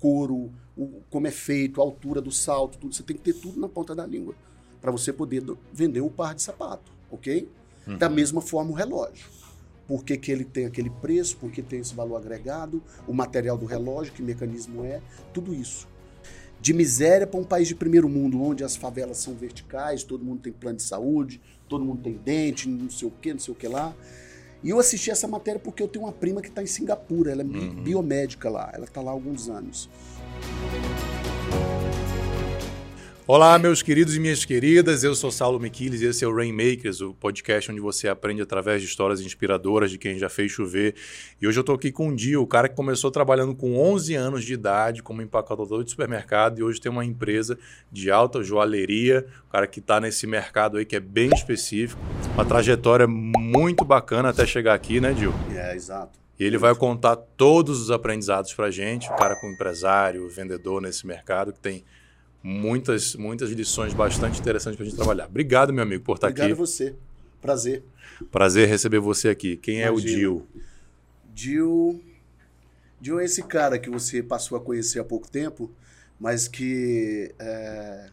couro, o, como é feito, a altura do salto, tudo. Você tem que ter tudo na ponta da língua para você poder do, vender o par de sapato, ok? Uhum. Da mesma forma o relógio. Por que, que ele tem aquele preço, por que tem esse valor agregado, o material do relógio, que mecanismo é, tudo isso. De miséria para um país de primeiro mundo, onde as favelas são verticais, todo mundo tem plano de saúde, todo mundo tem dente, não sei o que, não sei o que lá. E eu assisti essa matéria porque eu tenho uma prima que está em Singapura, ela é uhum. biomédica lá, ela está lá há alguns anos. Olá, meus queridos e minhas queridas. Eu sou Saulo Miquiles e esse é o Rainmakers, o podcast onde você aprende através de histórias inspiradoras de quem já fez chover. E hoje eu estou aqui com o Dio, o cara que começou trabalhando com 11 anos de idade como empacotador de supermercado e hoje tem uma empresa de alta joalheria. O cara que está nesse mercado aí que é bem específico. Uma trajetória muito bacana até chegar aqui, né, Dio? É, exato. E ele vai contar todos os aprendizados para gente. O cara como empresário, vendedor nesse mercado que tem muitas, muitas lições bastante interessantes para a gente trabalhar. Obrigado, meu amigo, por estar Obrigado aqui. Obrigado a você. Prazer. Prazer receber você aqui. Quem Imagina. é o Dil? Dil... Dil é esse cara que você passou a conhecer há pouco tempo, mas que é,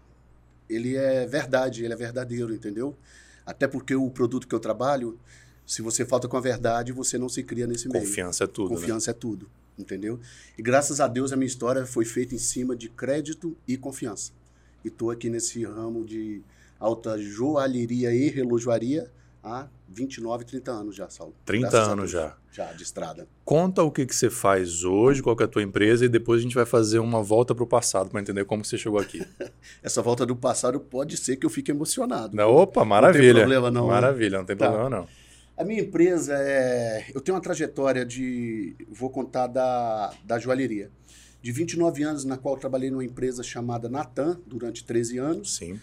ele é verdade, ele é verdadeiro, entendeu? Até porque o produto que eu trabalho, se você falta com a verdade, você não se cria nesse meio. Confiança é tudo. Né? Confiança né? é tudo entendeu? E graças a Deus a minha história foi feita em cima de crédito e confiança. E estou aqui nesse ramo de alta joalheria e relojoaria há 29, 30 anos já, Saulo. 30 graças anos já. Já, de estrada. Conta o que, que você faz hoje, qual é a tua empresa e depois a gente vai fazer uma volta para o passado para entender como você chegou aqui. Essa volta do passado pode ser que eu fique emocionado. Não, opa, maravilha. Não tem problema não. Maravilha, não tem tá. problema não. A minha empresa é. Eu tenho uma trajetória de. Vou contar da, da joalheria. De 29 anos, na qual trabalhei numa empresa chamada Natan, durante 13 anos. Sim.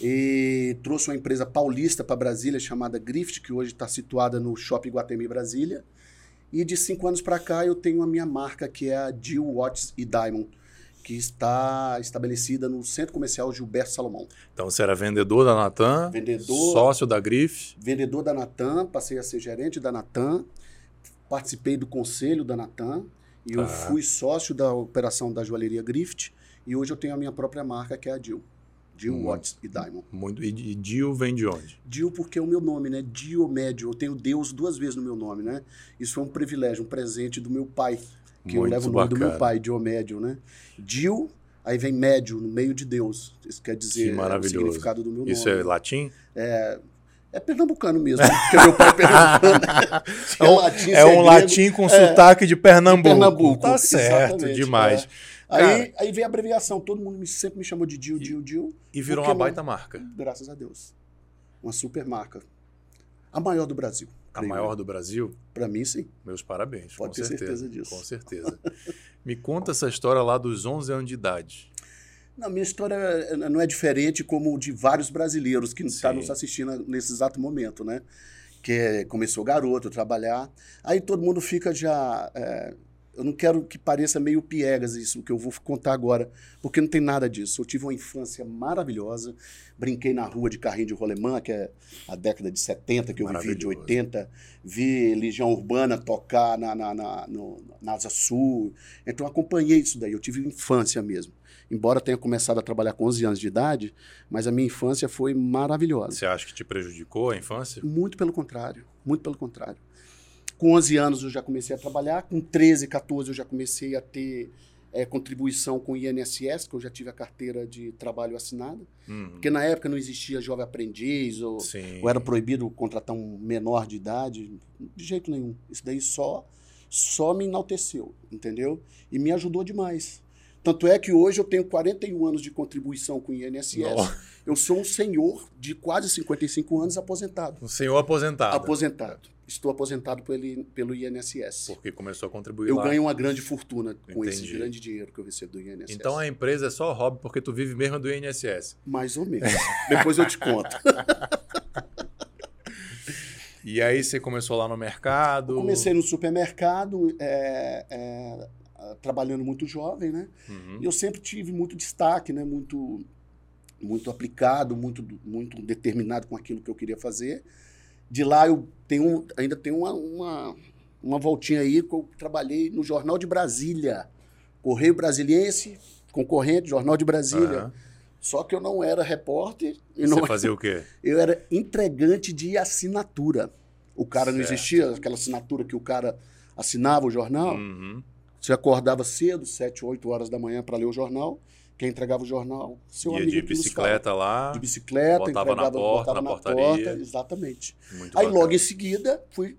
E trouxe uma empresa paulista para Brasília chamada Grift, que hoje está situada no Shopping Guatemi Brasília. E de cinco anos para cá eu tenho a minha marca, que é a Jill Watts e Diamond que está estabelecida no Centro Comercial Gilberto Salomão. Então você era vendedor da Natan, vendedor, sócio da Grife? Vendedor da Natan, passei a ser gerente da Natan, participei do conselho da Natan e eu ah. fui sócio da operação da joalheria Grift e hoje eu tenho a minha própria marca que é a Dil. Dil hum, Watts e Diamond. Muito. E Dil vem de onde? Dil porque é o meu nome, né? Diomédio. Eu tenho Deus duas vezes no meu nome, né? Isso foi um privilégio, um presente do meu pai que Muito eu levo o nome bacana. do meu pai, Diomédio, né? Dio, aí vem médio, no meio de Deus. Isso quer dizer que é, o significado do meu nome. Isso é latim? É, é pernambucano mesmo, porque meu pai é pernambucano. é, um, latim, é um latim com é, sotaque de Pernambuco. Pernambuco. Tá certo, demais. É. Aí, aí veio a abreviação, todo mundo sempre me chamou de Dio, Dio, Dio. E virou uma baita marca. Graças a Deus. Uma super marca. A maior do Brasil. A maior do Brasil? Para mim, sim. Meus parabéns. Pode ter certeza, certeza disso. Com certeza. Me conta essa história lá dos 11 anos de idade. Não, minha história não é diferente como de vários brasileiros que estão nos assistindo nesse exato momento, né? Que é, começou garoto a trabalhar. Aí todo mundo fica já... É, eu não quero que pareça meio piegas isso que eu vou contar agora, porque não tem nada disso. Eu tive uma infância maravilhosa, brinquei na rua de carrinho de rolemã, que é a década de 70, que eu vivi de 80, vi Legião Urbana tocar na, na, na, no, na Asa Sul, então acompanhei isso daí, eu tive infância mesmo. Embora tenha começado a trabalhar com 11 anos de idade, mas a minha infância foi maravilhosa. Você acha que te prejudicou a infância? Muito pelo contrário, muito pelo contrário. Com 11 anos eu já comecei a trabalhar, com 13, 14 eu já comecei a ter é, contribuição com o INSS, que eu já tive a carteira de trabalho assinada. Uhum. Porque na época não existia jovem aprendiz, ou, ou, era proibido contratar um menor de idade. De jeito nenhum. Isso daí só, só me enalteceu, entendeu? E me ajudou demais. Tanto é que hoje eu tenho 41 anos de contribuição com o INSS. Eu sou um senhor de quase 55 anos aposentado. Um senhor aposentado. Aposentado estou aposentado pelo, pelo INSS. Porque começou a contribuir eu lá. Ganho uma grande fortuna com Entendi. esse grande dinheiro que eu recebo do INSS. Então a empresa é só hobby porque tu vive mesmo do INSS. Mais ou menos. Depois eu te conto. e aí você começou lá no mercado? Eu comecei no supermercado, é, é, trabalhando muito jovem, né? Uhum. E eu sempre tive muito destaque, né? Muito, muito aplicado, muito, muito determinado com aquilo que eu queria fazer. De lá eu tenho, ainda tenho uma, uma, uma voltinha aí que eu trabalhei no Jornal de Brasília Correio Brasiliense, concorrente, Jornal de Brasília. Uhum. Só que eu não era repórter. E não Você fazia o quê? Eu era entregante de assinatura. O cara certo. não existia, aquela assinatura que o cara assinava o jornal. Uhum. Você acordava cedo, 7, 8 horas da manhã, para ler o jornal. Quem entregava o jornal, seu Ia amigo. de bicicleta lá. De bicicleta, botava entregava, na porta, na, na portaria. Porta, exatamente. Muito Aí bacana. logo em seguida fui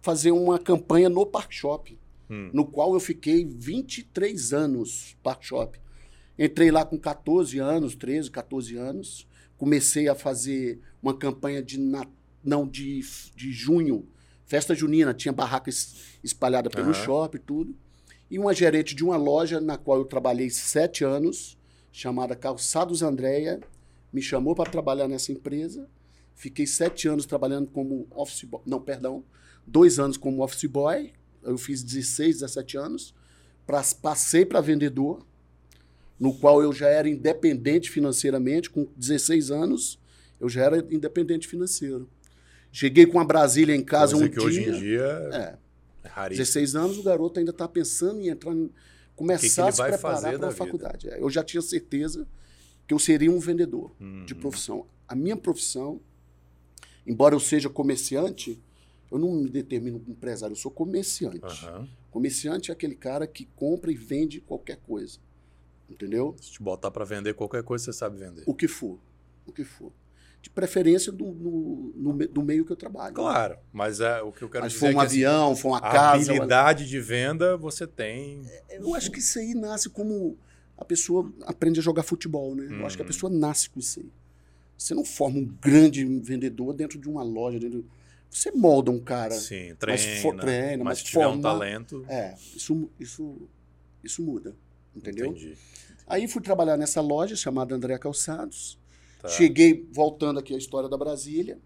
fazer uma campanha no Park Shop, hum. no qual eu fiquei 23 anos Park Shop. Entrei lá com 14 anos, 13, 14 anos. Comecei a fazer uma campanha de não de, de junho, festa junina, tinha barraca espalhada pelo uhum. shopping e tudo. E uma gerente de uma loja na qual eu trabalhei sete anos, chamada Calçados Andréia, me chamou para trabalhar nessa empresa. Fiquei sete anos trabalhando como office boy. Não, perdão. Dois anos como office boy. Eu fiz 16, 17 anos. Pra, passei para vendedor no qual eu já era independente financeiramente, com 16 anos, eu já era independente financeiro. Cheguei com a Brasília em casa Coisa um que dia. hoje em dia é, é raríssimo. 16 anos, o garoto ainda está pensando em entrar, em, começar que que a se preparar para a faculdade. É, eu já tinha certeza que eu seria um vendedor uhum. de profissão. A minha profissão, embora eu seja comerciante, eu não me determino como empresário, eu sou comerciante. Uhum. Comerciante é aquele cara que compra e vende qualquer coisa. Entendeu? Se te botar para vender qualquer coisa, você sabe vender. O que for. O que for. De preferência do, no, no, do meio que eu trabalho. Claro, mas é, o que eu quero mas dizer foi um é que, assim, avião, assim, foi uma a casa. A habilidade de venda você tem. É, eu acho que isso aí nasce como a pessoa aprende a jogar futebol, né? Hum. Eu acho que a uhum. pessoa nasce com isso aí. Você não forma um grande vendedor dentro de uma loja, dentro você molda um cara. Sim, treina. Mas for, treina, mas, mas tiver forma, um talento. É, isso, isso, isso muda. Entendeu? Entendi. Aí fui trabalhar nessa loja chamada André Calçados. Tá. Cheguei, voltando aqui à história da Brasília.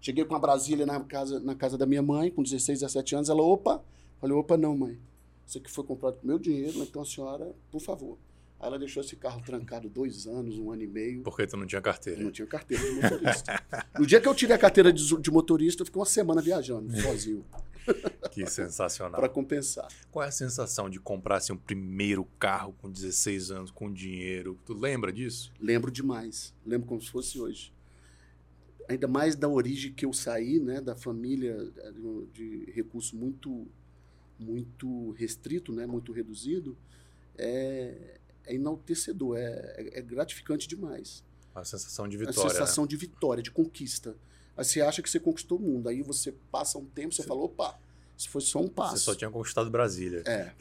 Cheguei com a Brasília na casa, na casa da minha mãe, com 16, 17 anos. Ela, opa. Falei, opa, não, mãe. Isso aqui foi comprado com meu dinheiro, então a senhora, por favor. Aí ela deixou esse carro trancado dois anos, um ano e meio. Porque tu não tinha carteira? Eu não tinha carteira de motorista. no dia que eu tirei a carteira de, de motorista, eu fiquei uma semana viajando, sozinho. Que sensacional. para compensar. Qual é a sensação de comprar assim, um primeiro carro com 16 anos, com dinheiro? Tu lembra disso? Lembro demais. Lembro como se fosse hoje. Ainda mais da origem que eu saí, né, da família eh, de recurso muito muito restrito, né, muito reduzido, é, é enaltecedor, é, é, gratificante demais. A sensação de vitória. A sensação né? de vitória, de conquista. Aí você acha que você conquistou o mundo. Aí você passa um tempo, você Sim. fala, opa, isso foi só um passo. Você só tinha conquistado Brasília. É.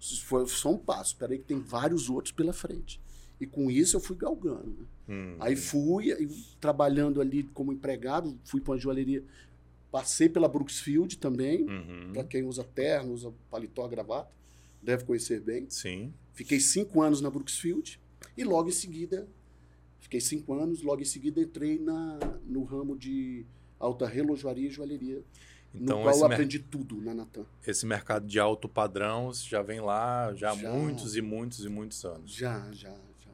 Isso foi só um passo. Espera aí que tem vários outros pela frente. E com isso eu fui galgando. Né? Hum, aí fui, aí, trabalhando ali como empregado, fui para uma joalheria. Passei pela Brooksfield também, uhum. para quem usa terno, usa paletó, gravata, deve conhecer bem. Sim. Fiquei cinco anos na Brooksfield e logo em seguida Fiquei cinco anos, logo em seguida entrei na, no ramo de alta relojoaria e joalheria, então, no qual eu aprendi tudo na Natan. Esse mercado de alto padrão já vem lá já, há muitos e muitos e muitos anos. Já, já, já.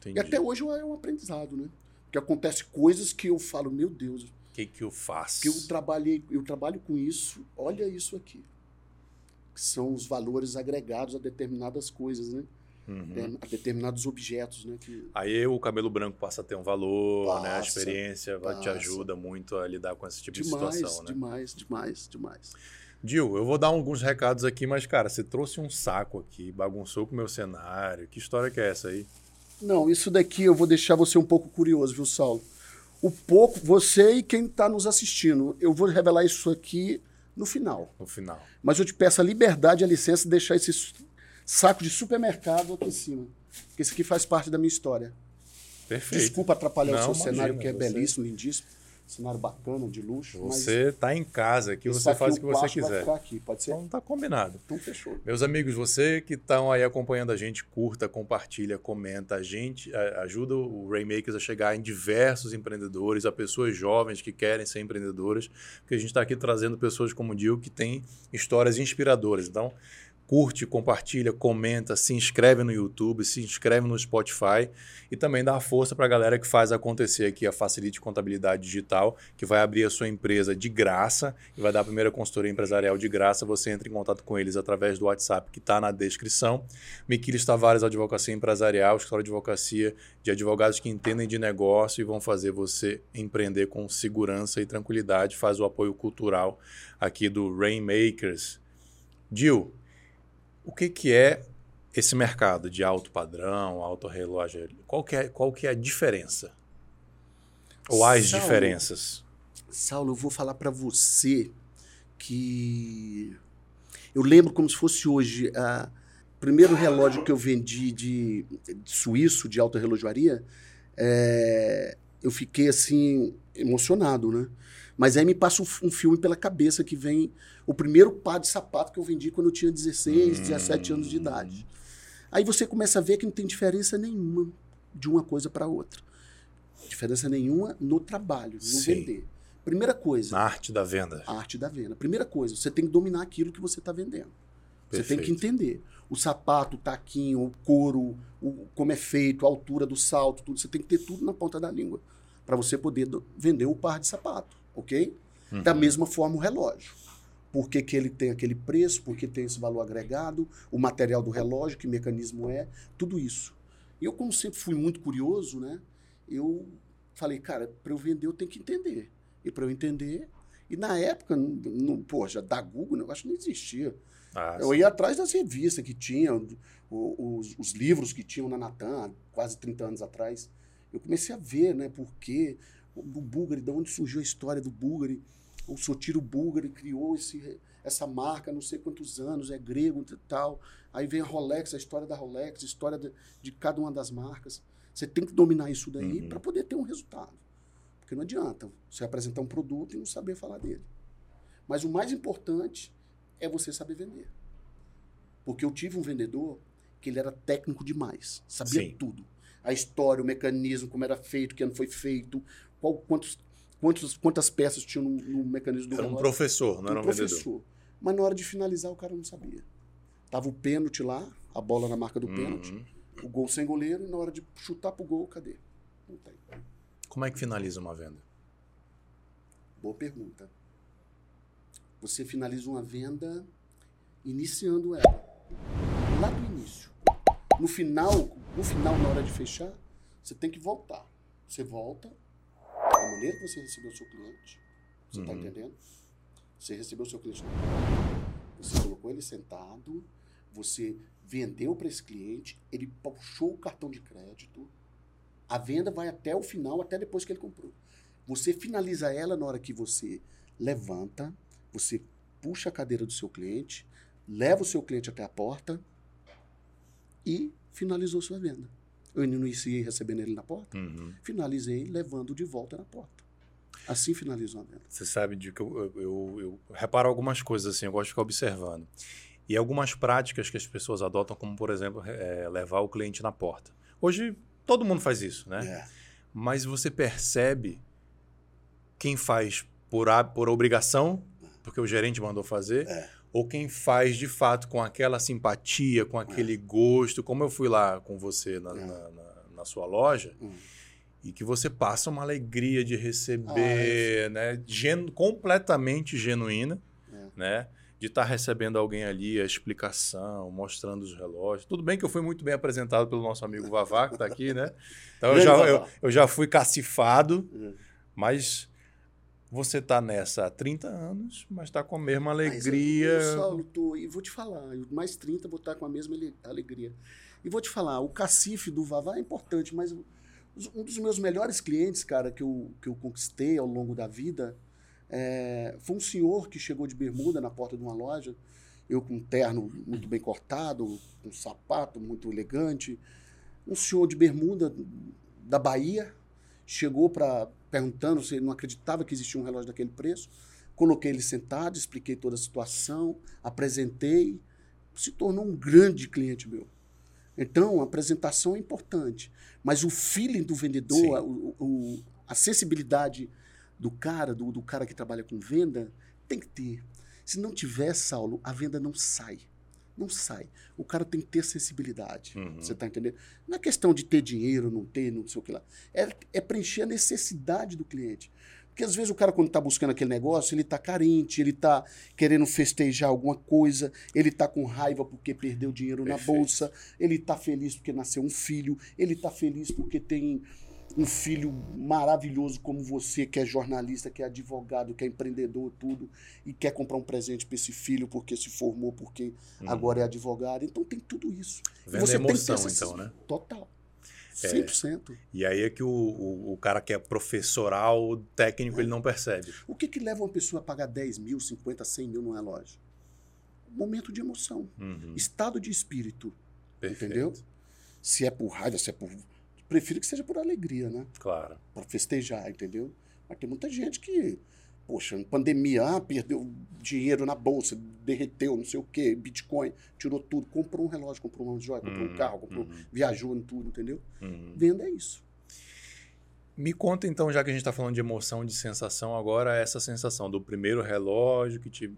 Entendi. E até hoje é um aprendizado, né? Porque acontece coisas que eu falo, meu Deus. O que, que eu faço? Que eu trabalhei, eu trabalho com isso, olha isso aqui. Que são os valores agregados a determinadas coisas, né? uhum. a determinados objetos. Né, que... Aí o cabelo branco passa a ter um valor, passa, né? a experiência passa. te ajuda muito a lidar com esse tipo demais, de situação. Né? Demais, demais, demais. Dil, eu vou dar alguns recados aqui, mas, cara, você trouxe um saco aqui, bagunçou com o meu cenário. Que história que é essa aí? Não, isso daqui eu vou deixar você um pouco curioso, viu, Saulo? O pouco, você e quem está nos assistindo, eu vou revelar isso aqui no final. No final. Mas eu te peço a liberdade, a licença de deixar esse saco de supermercado aqui em cima. Porque isso aqui faz parte da minha história. Perfeito. Desculpa atrapalhar Não, o seu imagina, cenário, que é você... belíssimo, lindíssimo. Cenário bacana, de luxo. Você está em casa, aqui você faz o que você quiser. Vai ficar aqui, pode ser? Então tá combinado. Então fechou. Meus amigos, você que estão aí acompanhando a gente, curta, compartilha, comenta. A gente ajuda o Rainmakers a chegar em diversos empreendedores, a pessoas jovens que querem ser empreendedoras, porque a gente está aqui trazendo pessoas como o Dil que têm histórias inspiradoras. Então, curte, compartilha, comenta, se inscreve no YouTube, se inscreve no Spotify e também dá força para a galera que faz acontecer aqui a Facilite Contabilidade Digital, que vai abrir a sua empresa de graça e vai dar a primeira consultoria empresarial de graça. Você entra em contato com eles através do WhatsApp que está na descrição. Miquiles Tavares Advocacia Empresarial, escritório de advocacia de advogados que entendem de negócio e vão fazer você empreender com segurança e tranquilidade. Faz o apoio cultural aqui do Rainmakers. Gil, o que, que é esse mercado de alto padrão, alto relógio? Qual que é, qual que é a diferença? Ou as Saulo, diferenças? Saulo, eu vou falar para você que eu lembro como se fosse hoje. O primeiro relógio que eu vendi de, de suíço, de alta relojoaria, é, eu fiquei assim, emocionado, né? Mas aí me passa um, um, filme pela cabeça que vem o primeiro par de sapato que eu vendi quando eu tinha 16, hum. 17 anos de idade. Aí você começa a ver que não tem diferença nenhuma de uma coisa para outra. Diferença nenhuma no trabalho, no Sim. vender. Primeira coisa. Na arte da venda. A arte da venda. Primeira coisa, você tem que dominar aquilo que você está vendendo. Perfeito. Você tem que entender. O sapato, o taquinho, o couro, o, como é feito, a altura do salto, tudo. Você tem que ter tudo na ponta da língua para você poder vender o par de sapato ok? Uhum. Da mesma forma o relógio. Por que, que ele tem aquele preço, por que tem esse valor agregado, o material do relógio, que mecanismo é, tudo isso. Eu, como sempre fui muito curioso, né? Eu falei, cara, para eu vender eu tenho que entender. E para eu entender, e na época, no, poxa, da Google, o negócio não existia. Ah, eu ia atrás das revistas que tinham, os, os, livros que tinham na Natan, quase 30 anos atrás. Eu comecei a ver, né, por quê, do Bulgari, de onde surgiu a história do Bulgari. O Sotiro Bulgari criou esse, essa marca não sei quantos anos, é grego e tal. Aí vem a Rolex, a história da Rolex, a história de, de cada uma das marcas. Você tem que dominar isso daí uhum. para poder ter um resultado. Porque não adianta você apresentar um produto e não saber falar dele. Mas o mais importante é você saber vender. Porque eu tive um vendedor que ele era técnico demais, sabia Sim. tudo. A história, o mecanismo, como era feito, que não foi feito, qual, quantos, quantos, quantas peças tinham no, no mecanismo do Era um professor, não era um, um professor. vendedor. Mas na hora de finalizar, o cara não sabia. Tava o pênalti lá, a bola na marca do uhum. pênalti, o gol sem goleiro, e na hora de chutar pro gol, cadê? Não tem. Como é que finaliza uma venda? Boa pergunta. Você finaliza uma venda iniciando ela. Lá do início. No final, no final, na hora de fechar, você tem que voltar. Você volta, maneira que você recebeu o seu cliente. Você está uhum. entendendo? Você recebeu o seu cliente você colocou ele sentado, você vendeu para esse cliente, ele puxou o cartão de crédito, a venda vai até o final, até depois que ele comprou. Você finaliza ela na hora que você levanta, você puxa a cadeira do seu cliente, leva o seu cliente até a porta e finalizou sua venda. Eu iniciei recebendo ele na porta, uhum. finalizei levando de volta na porta. Assim finalizou a venda. Você sabe de que eu, eu, eu, eu, reparo algumas coisas assim, eu gosto de ficar observando. E algumas práticas que as pessoas adotam, como por exemplo, é, levar o cliente na porta. Hoje todo mundo faz isso, né? É. Mas você percebe quem faz por, por obrigação, porque o gerente mandou fazer, é. Ou quem faz de fato com aquela simpatia, com aquele é. gosto, como eu fui lá com você na, é. na, na, na sua loja. Hum e que você passa uma alegria de receber, ah, é né? Gen completamente genuína, né? De estar tá recebendo alguém ali, a explicação, mostrando os relógios. Tudo bem que eu fui muito bem apresentado pelo nosso amigo Vavá, que está aqui, né? Então eu já, eu, eu já fui cacifado, mas você está nessa há 30 anos, mas está com a mesma alegria. Mas eu, eu Saulo, tô, e vou te falar, mais 30 vou estar tá com a mesma alegria. E vou te falar, o cacife do Vavá é importante, mas um dos meus melhores clientes, cara, que eu, que eu conquistei ao longo da vida, é, foi um senhor que chegou de bermuda na porta de uma loja, eu com um terno muito bem cortado, um sapato muito elegante. Um senhor de bermuda da Bahia chegou para perguntando se ele não acreditava que existia um relógio daquele preço. Coloquei ele sentado, expliquei toda a situação, apresentei, se tornou um grande cliente meu. Então, a apresentação é importante. Mas o feeling do vendedor, a, o, a sensibilidade do cara, do, do cara que trabalha com venda, tem que ter. Se não tiver, Saulo, a venda não sai. Não sai. O cara tem que ter sensibilidade. Uhum. Você tá entendendo? Não é questão de ter dinheiro, não ter, não sei o que lá. É, é preencher a necessidade do cliente. Porque às vezes o cara, quando está buscando aquele negócio, ele está carente, ele está querendo festejar alguma coisa, ele está com raiva porque perdeu dinheiro na Perfeito. bolsa, ele está feliz porque nasceu um filho, ele está feliz porque tem um filho maravilhoso como você, que é jornalista, que é advogado, que é empreendedor, tudo, e quer comprar um presente para esse filho porque se formou, porque Uhum. agora é advogado. Então tem tudo isso. E Venda você tem que ter emoção, essa- então, né? Total. É. 100%. E aí é que o, o, o cara que é professoral, técnico, ele não percebe. O que, que leva uma pessoa a pagar 10 mil, 50, 100 mil numa loja? Momento de emoção. Uhum. Estado de espírito. Perfeito. Entendeu? Se é por raiva, se é por. Prefiro que seja por alegria, né? Claro. Para festejar, entendeu? Mas tem muita gente que, poxa, em pandemia, ah, perdeu dinheiro na bolsa, derreteu, não sei o quê, Bitcoin, tirou tudo, comprou um relógio, comprou uma joia, comprou Uhum, um carro, comprou, uhum. viajou em tudo, entendeu? Uhum. Venda é isso. Me conta então, já que a gente está falando de emoção, de sensação, agora essa sensação do primeiro relógio que te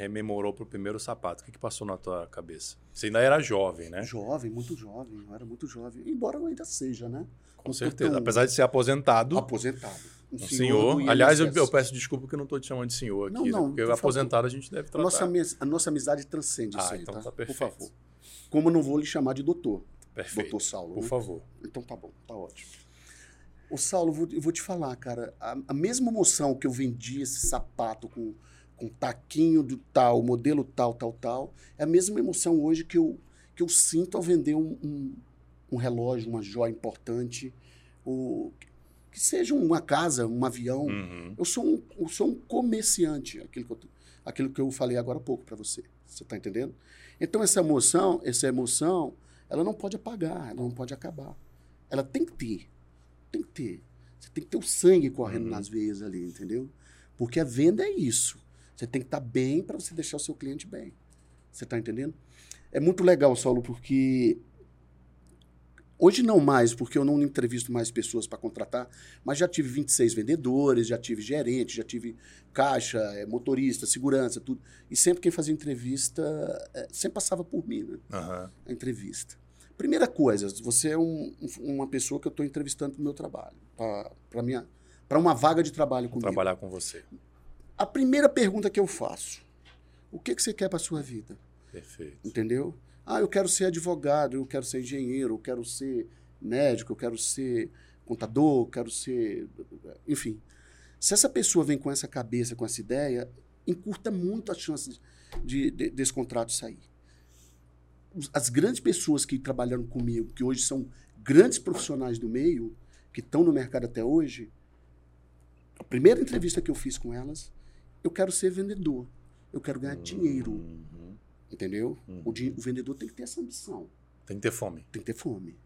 rememorou pro primeiro sapato. O que, que passou na tua cabeça? Você ainda era jovem, né? Jovem, muito jovem, eu era muito jovem. Embora eu ainda seja, né? Com Não certeza. tão Apesar de ser aposentado, Aposentado. Um senhor. do Aliás, eu, eu peço desculpa que eu não estou te chamando de senhor aqui, Não, né? não, porque por favor. aposentado a gente deve tratar. nossa, a nossa amizade transcende Ah, isso aí, então tá? tá Por perfeito. favor. Como eu não vou lhe chamar de doutor, Perfeito. doutor Saulo. Por né? favor. Então tá bom, tá ótimo. Ô Saulo, eu vou, eu vou te falar, cara, a, a mesma emoção que eu vendi esse sapato com, com taquinho do tal, modelo tal, tal, tal, é a mesma emoção hoje que eu, que eu sinto ao vender um, um, um relógio, uma joia importante, ou que seja uma casa, um avião. Uhum. Eu sou um, eu sou um comerciante, aquilo que eu, aquilo que eu falei agora há pouco para você. Você está entendendo? Então, essa emoção, essa emoção, ela não pode apagar, ela não pode acabar. Ela tem que ter. Tem que ter. Você tem que ter o sangue correndo Uhum. nas veias ali, entendeu? Porque a venda é isso. Você tem que estar bem para você deixar o seu cliente bem. Você está entendendo? É muito legal, Saulo, porque Hoje não mais, porque eu não entrevisto mais pessoas para contratar, mas já tive 26 vendedores, já tive gerente, já tive caixa, eh, motorista, segurança, tudo. E sempre quem fazia entrevista, eh, sempre passava por mim, né? Aham. A entrevista. Primeira coisa, você é um- um- uma pessoa que eu estou entrevistando para o meu trabalho, para uma vaga de trabalho Vou comigo. trabalhar com você. A primeira pergunta que eu faço, o que, que você quer para sua vida? Perfeito. Entendeu? Ah, eu quero ser advogado, eu quero ser engenheiro, eu quero ser médico, eu quero ser contador, eu quero ser. Enfim. Se essa pessoa vem com essa cabeça, com essa ideia, encurta muito as chances de, de- desse contrato sair. As grandes pessoas que trabalharam comigo, que hoje são grandes profissionais do meio, que estão no mercado até hoje, a primeira entrevista que eu fiz com elas, eu quero ser vendedor, eu quero ganhar dinheiro. Uhum. Entendeu? Uhum. O, di- o vendedor tem que ter essa ambição. Tem que ter fome. Tem que ter fome.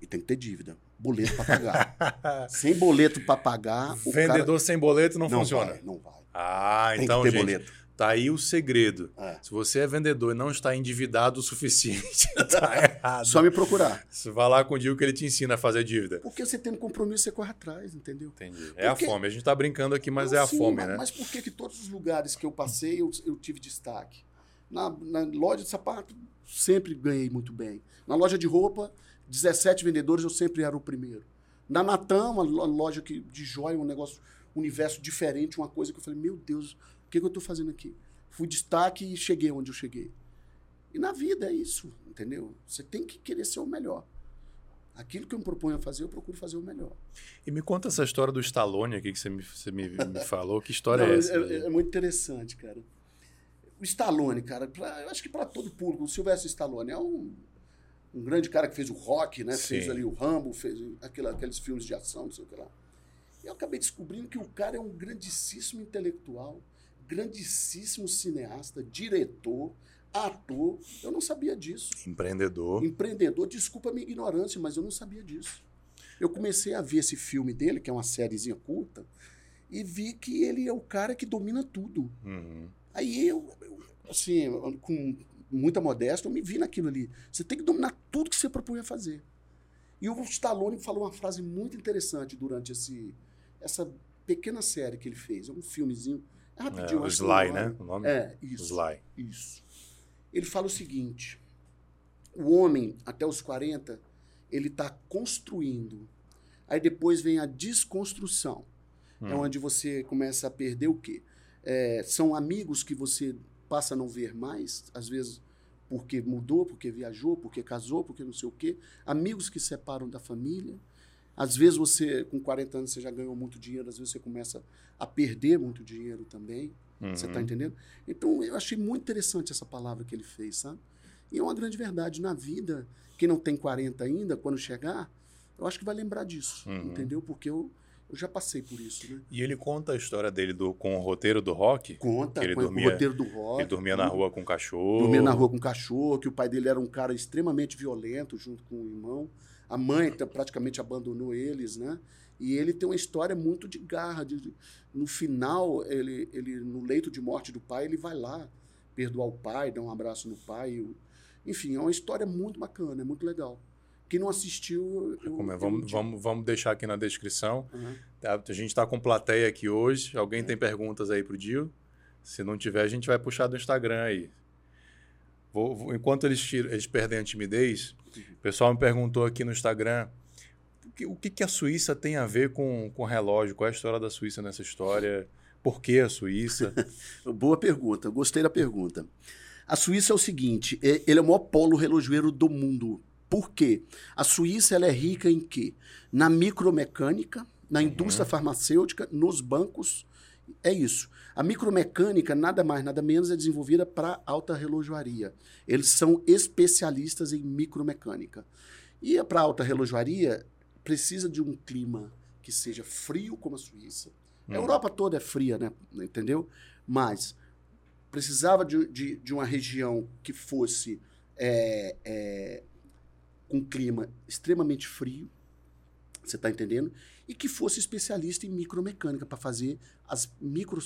E tem que ter dívida. Boleto para pagar. Sem boleto para pagar, Vendedor sem boleto não, cara não funciona. vai, não vai. Ah, Tem então, que ter gente, boleto. Tá aí o segredo. É. Se você é vendedor e não está endividado o suficiente, tá errado. Só me procurar. Você vai lá com o Dio que ele te ensina a fazer dívida. Porque você tem um compromisso, você corre atrás, entendeu? Entendi. É a Porque- fome. A gente tá brincando aqui, mas Não, é a sim, fome, mas, né? Mas por que que todos os lugares que eu passei eu, eu tive destaque? Na, na loja de sapato, sempre ganhei muito bem. Na loja de roupa, 17 vendedores, eu sempre era o primeiro. Na Natan, uma lo- loja que, de joia, um negócio, um universo diferente, uma coisa que eu falei, meu Deus, o que, que eu estou fazendo aqui? Fui destaque e cheguei onde eu cheguei. E na vida é isso, entendeu? Você tem que querer ser o melhor. Aquilo que eu me proponho a fazer, eu procuro fazer o melhor. E me conta essa história do Stallone aqui que você me, você me, me falou. Que história Não, é essa? é, é muito interessante, cara. O Stallone, cara, pra- eu acho que para todo público, o Sylvester Stallone é um, um grande cara que fez o rock, né? Sim. Fez ali o Rambo, fez aquela- aqueles filmes de ação, não sei o que lá. E eu acabei descobrindo que o cara é um grandíssimo intelectual, grandíssimo cineasta, diretor, ator. Eu não sabia disso. Empreendedor. Empreendedor, desculpa a minha ignorância, mas eu não sabia disso. Eu comecei a ver esse filme dele, que é uma sériezinha curta, e vi que ele é o cara que domina tudo. Uhum. Aí eu, eu, assim, com muita modéstia, eu me vi naquilo ali. Você tem que dominar tudo que você propõe a fazer. E o Stallone falou uma frase muito interessante durante esse, essa pequena série que ele fez. É um filmezinho. É É, rapidinho. o acho que Sly, né? O nome? É, isso. Sly. Isso. Ele fala o seguinte: o homem, até os 40, ele está construindo. Aí depois vem a desconstrução. Hum. É onde você começa a perder o quê? É, são amigos que você passa a não ver mais, às vezes porque mudou, porque viajou, porque casou, porque não sei o quê. Amigos que separam da família. Às vezes você, com 40 anos, você já ganhou muito dinheiro, às vezes você começa a perder muito dinheiro também. Uhum. Você está entendendo? Então, eu achei muito interessante essa palavra que ele fez, sabe? E é uma grande verdade. Na vida, quem não tem 40 ainda, quando chegar, eu acho que vai lembrar disso, uhum. entendeu? Porque eu, eu já passei por isso, né? E ele conta a história dele do, com o roteiro do rock? Conta, que ele com dormia, o roteiro do rock. Ele dormia na rua com o cachorro. Dormia na rua com o cachorro, que o pai dele era um cara extremamente violento junto com o irmão. A mãe praticamente abandonou eles, né? E ele tem uma história muito de garra. De, no final, ele, ele no leito de morte do pai, ele vai lá perdoar o pai, dar um abraço no pai. Enfim, é uma história muito bacana, é muito legal. Quem não assistiu. Eu, é? Vamos, vamos, vamos deixar aqui na descrição. Uhum. A gente está com plateia aqui hoje. Alguém é. tem perguntas aí para o Dio? Se não tiver, a gente vai puxar do Instagram aí. Vou, vou, enquanto eles, tiram, eles perdem a timidez, o pessoal me perguntou aqui no Instagram o que, o que, que a Suíça tem a ver com, com relógio? Qual é a história da Suíça nessa história? Por que a Suíça? Boa pergunta, gostei da pergunta. A Suíça é o seguinte, é, ele é o maior polo relojoeiro do mundo. Por quê? A Suíça ela é rica em quê? Na micromecânica, na uhum. indústria farmacêutica, nos bancos. É isso. A micromecânica, nada mais, nada menos, é desenvolvida para alta relojoaria. Eles são especialistas em micromecânica. E para alta relojoaria, precisa de um clima que seja frio como a Suíça. A uhum. Europa toda é fria, né? Entendeu? Mas precisava de, de, de uma região que fosse é, é, com clima extremamente frio, você está entendendo? E que fosse especialista em micromecânica para fazer as micro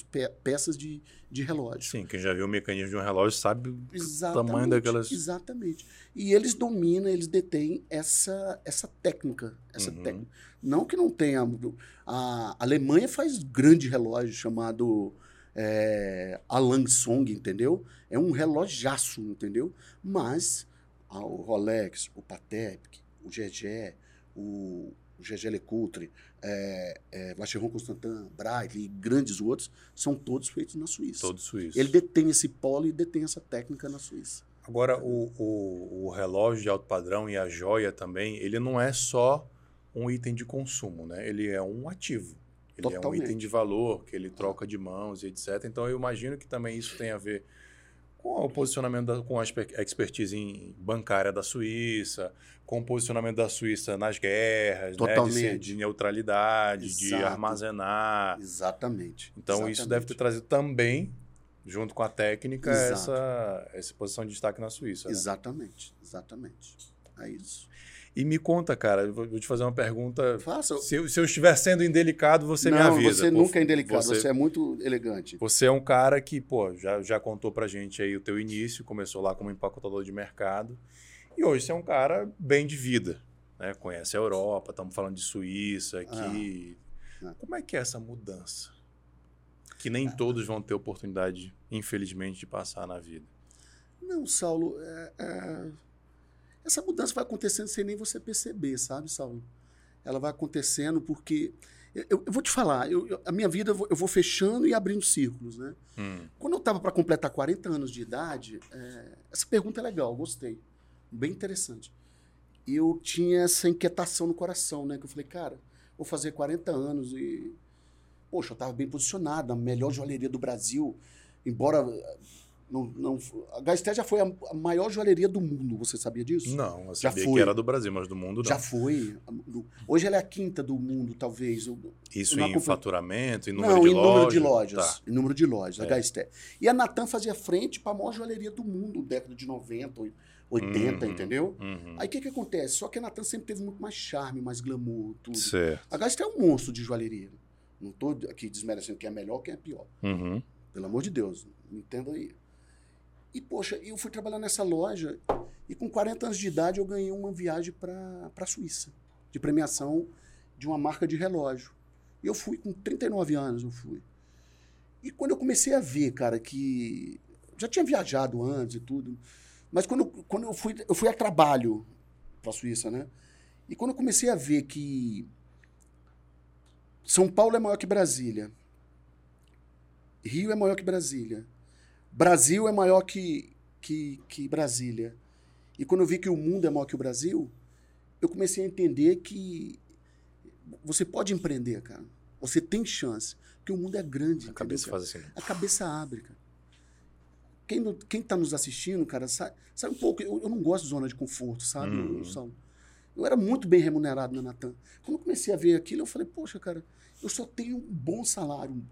peças de, de relógio. Sim, quem já viu o mecanismo de um relógio sabe exatamente, o tamanho daquelas. Exatamente. E eles dominam, eles detêm essa, essa técnica. Essa uhum. técnica. Não que não tenha. A Alemanha faz grande relógio chamado é, Alang Song, entendeu? É um relojaço, entendeu? Mas ah, o Rolex, o Patek, o GG, o, o GG Lecoultre, é, é, Vacheron Constantin, Braille e grandes outros, são todos feitos na Suíça. Todos suíços. Ele detém esse polo e detém essa técnica na Suíça. Agora, o, o, o, relógio de alto padrão e a joia também, ele não é só um item de consumo, né? Ele é um ativo. Ele Totalmente. é um item de valor, que ele troca de mãos e etc. Então, eu imagino que também isso tem a ver com o posicionamento, da, com a expertise bancária da Suíça, com o posicionamento da Suíça nas guerras, Totalmente. Né, de, de neutralidade, Exato. de armazenar. Exatamente. Então, Exatamente. isso deve ter trazido também, junto com a técnica, essa, essa posição de destaque na Suíça. Né? Exatamente, exatamente. É isso. E me conta, cara, vou te fazer uma pergunta. Faça. Se, se eu estiver sendo indelicado, você Não, me avisa. Você nunca é indelicado, você, você, é muito elegante. Você é um cara que, pô, já, já contou pra gente aí o teu início, começou lá como empacotador de mercado. E hoje você é um cara bem de vida. Né? Conhece a Europa, estamos falando de Suíça aqui. Ah, ah. Como é que é essa mudança? Que nem ah, todos vão ter oportunidade, infelizmente, de passar na vida. Não, Saulo, é, é essa mudança vai acontecendo sem nem você perceber, sabe, Saulo? Ela vai acontecendo porque. Eu, eu vou te falar, eu, a minha vida eu vou, eu vou, fechando e abrindo círculos, né? Hum. Quando eu estava para completar 40 anos de idade, é, essa pergunta é legal, gostei. Bem interessante. Eu tinha essa inquietação no coração, né? Que eu falei, cara, vou fazer 40 anos e. Poxa, eu estava bem posicionado, a melhor joalheria do Brasil. Embora não, não, a Gasté já foi a, maior joalheria do mundo, você sabia disso? Não, eu já sabia foi. que era do Brasil, mas do mundo não. Já foi. Hoje ela é a quinta do mundo, talvez. Isso em faturamento, em número não, de em lojas? Número de lojas tá. Em número de lojas, é. a Gasté. E a Natan fazia frente para a maior joalheria do mundo, década de 90, 80, uhum, entendeu? Uhum. Aí o que, que acontece? Só que a Natan sempre teve muito mais charme, mais glamour, tudo. Certo. A Gasté é um monstro de joalheria. Não estou aqui desmerecendo quem é melhor, quem é pior. Uhum. Pelo amor de Deus, entenda aí. E, poxa, eu fui trabalhar nessa loja e com 40 anos de idade eu ganhei uma viagem para a Suíça, de premiação de uma marca de relógio. E eu fui com 39 anos, eu fui. E quando eu comecei a ver, cara, que já tinha viajado antes e tudo. Mas quando, quando eu, fui, eu fui a trabalho para a Suíça, né? E quando eu comecei a ver que São Paulo é maior que Brasília, Rio é maior que Brasília, Brasil é maior que, que, que Brasília, e quando eu vi que o mundo é maior que o Brasil, eu comecei a entender que você pode empreender, cara. Você tem chance. Porque o mundo é grande. A cabeça faz assim. A cabeça abre, cara. Quem, quem tá nos assistindo, cara, sabe, sabe um pouco. Eu, eu, não gosto de zona de conforto, sabe? Uhum. Eu, eu era muito bem remunerado na Natan. Quando eu comecei a ver aquilo, eu falei, poxa, cara, eu só tenho um bom salário.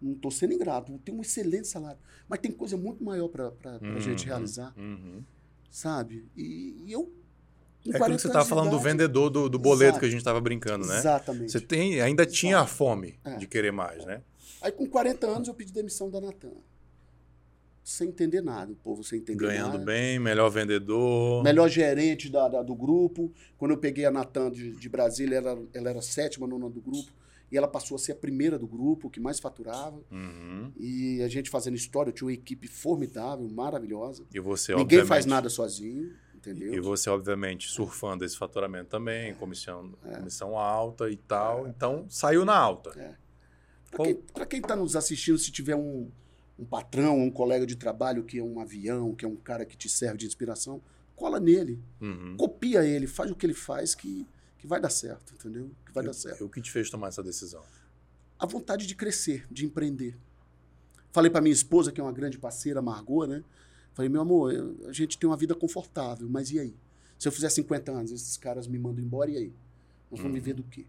Não estou sendo ingrato, tenho um excelente salário. Mas tem coisa muito maior para uhum. a gente realizar. Uhum. Sabe? E, e eu é aquilo que você estava falando do vendedor do, do boleto Exato. que a gente estava brincando, né? Exatamente. Você tem, ainda Exato. tinha a fome é. de querer mais, né? Aí com 40 anos eu pedi demissão da Natan. Sem entender nada, o povo sem entender Ganhando nada. bem, melhor vendedor. Melhor gerente da, da do grupo. Quando eu peguei a Natan de, de Brasília, ela, ela era a sétima, nona do grupo. E ela passou a ser a primeira do grupo, que mais faturava. Uhum. E a gente fazendo história, eu tinha uma equipe formidável, maravilhosa. E você, Ninguém obviamente... faz nada sozinho. Entendeu? E você, obviamente, surfando esse faturamento também, comissão, é. comissão alta e tal. É. Então, saiu na alta. É. Para quem está nos assistindo, se tiver um, um patrão, um colega de trabalho que é um avião, que é um cara que te serve de inspiração, cola nele. Uhum. Copia ele, faz o que ele faz que, que vai dar certo, entendeu? Que vai e, dar certo. E o que te fez tomar essa decisão? A vontade de crescer, de empreender. Falei para minha esposa, que é uma grande parceira, Margot, né? Falei, meu amor, eu, a gente tem uma vida confortável, mas e aí? Se eu fizer 50 anos, esses caras me mandam embora, e aí? Nós vamos viver do quê?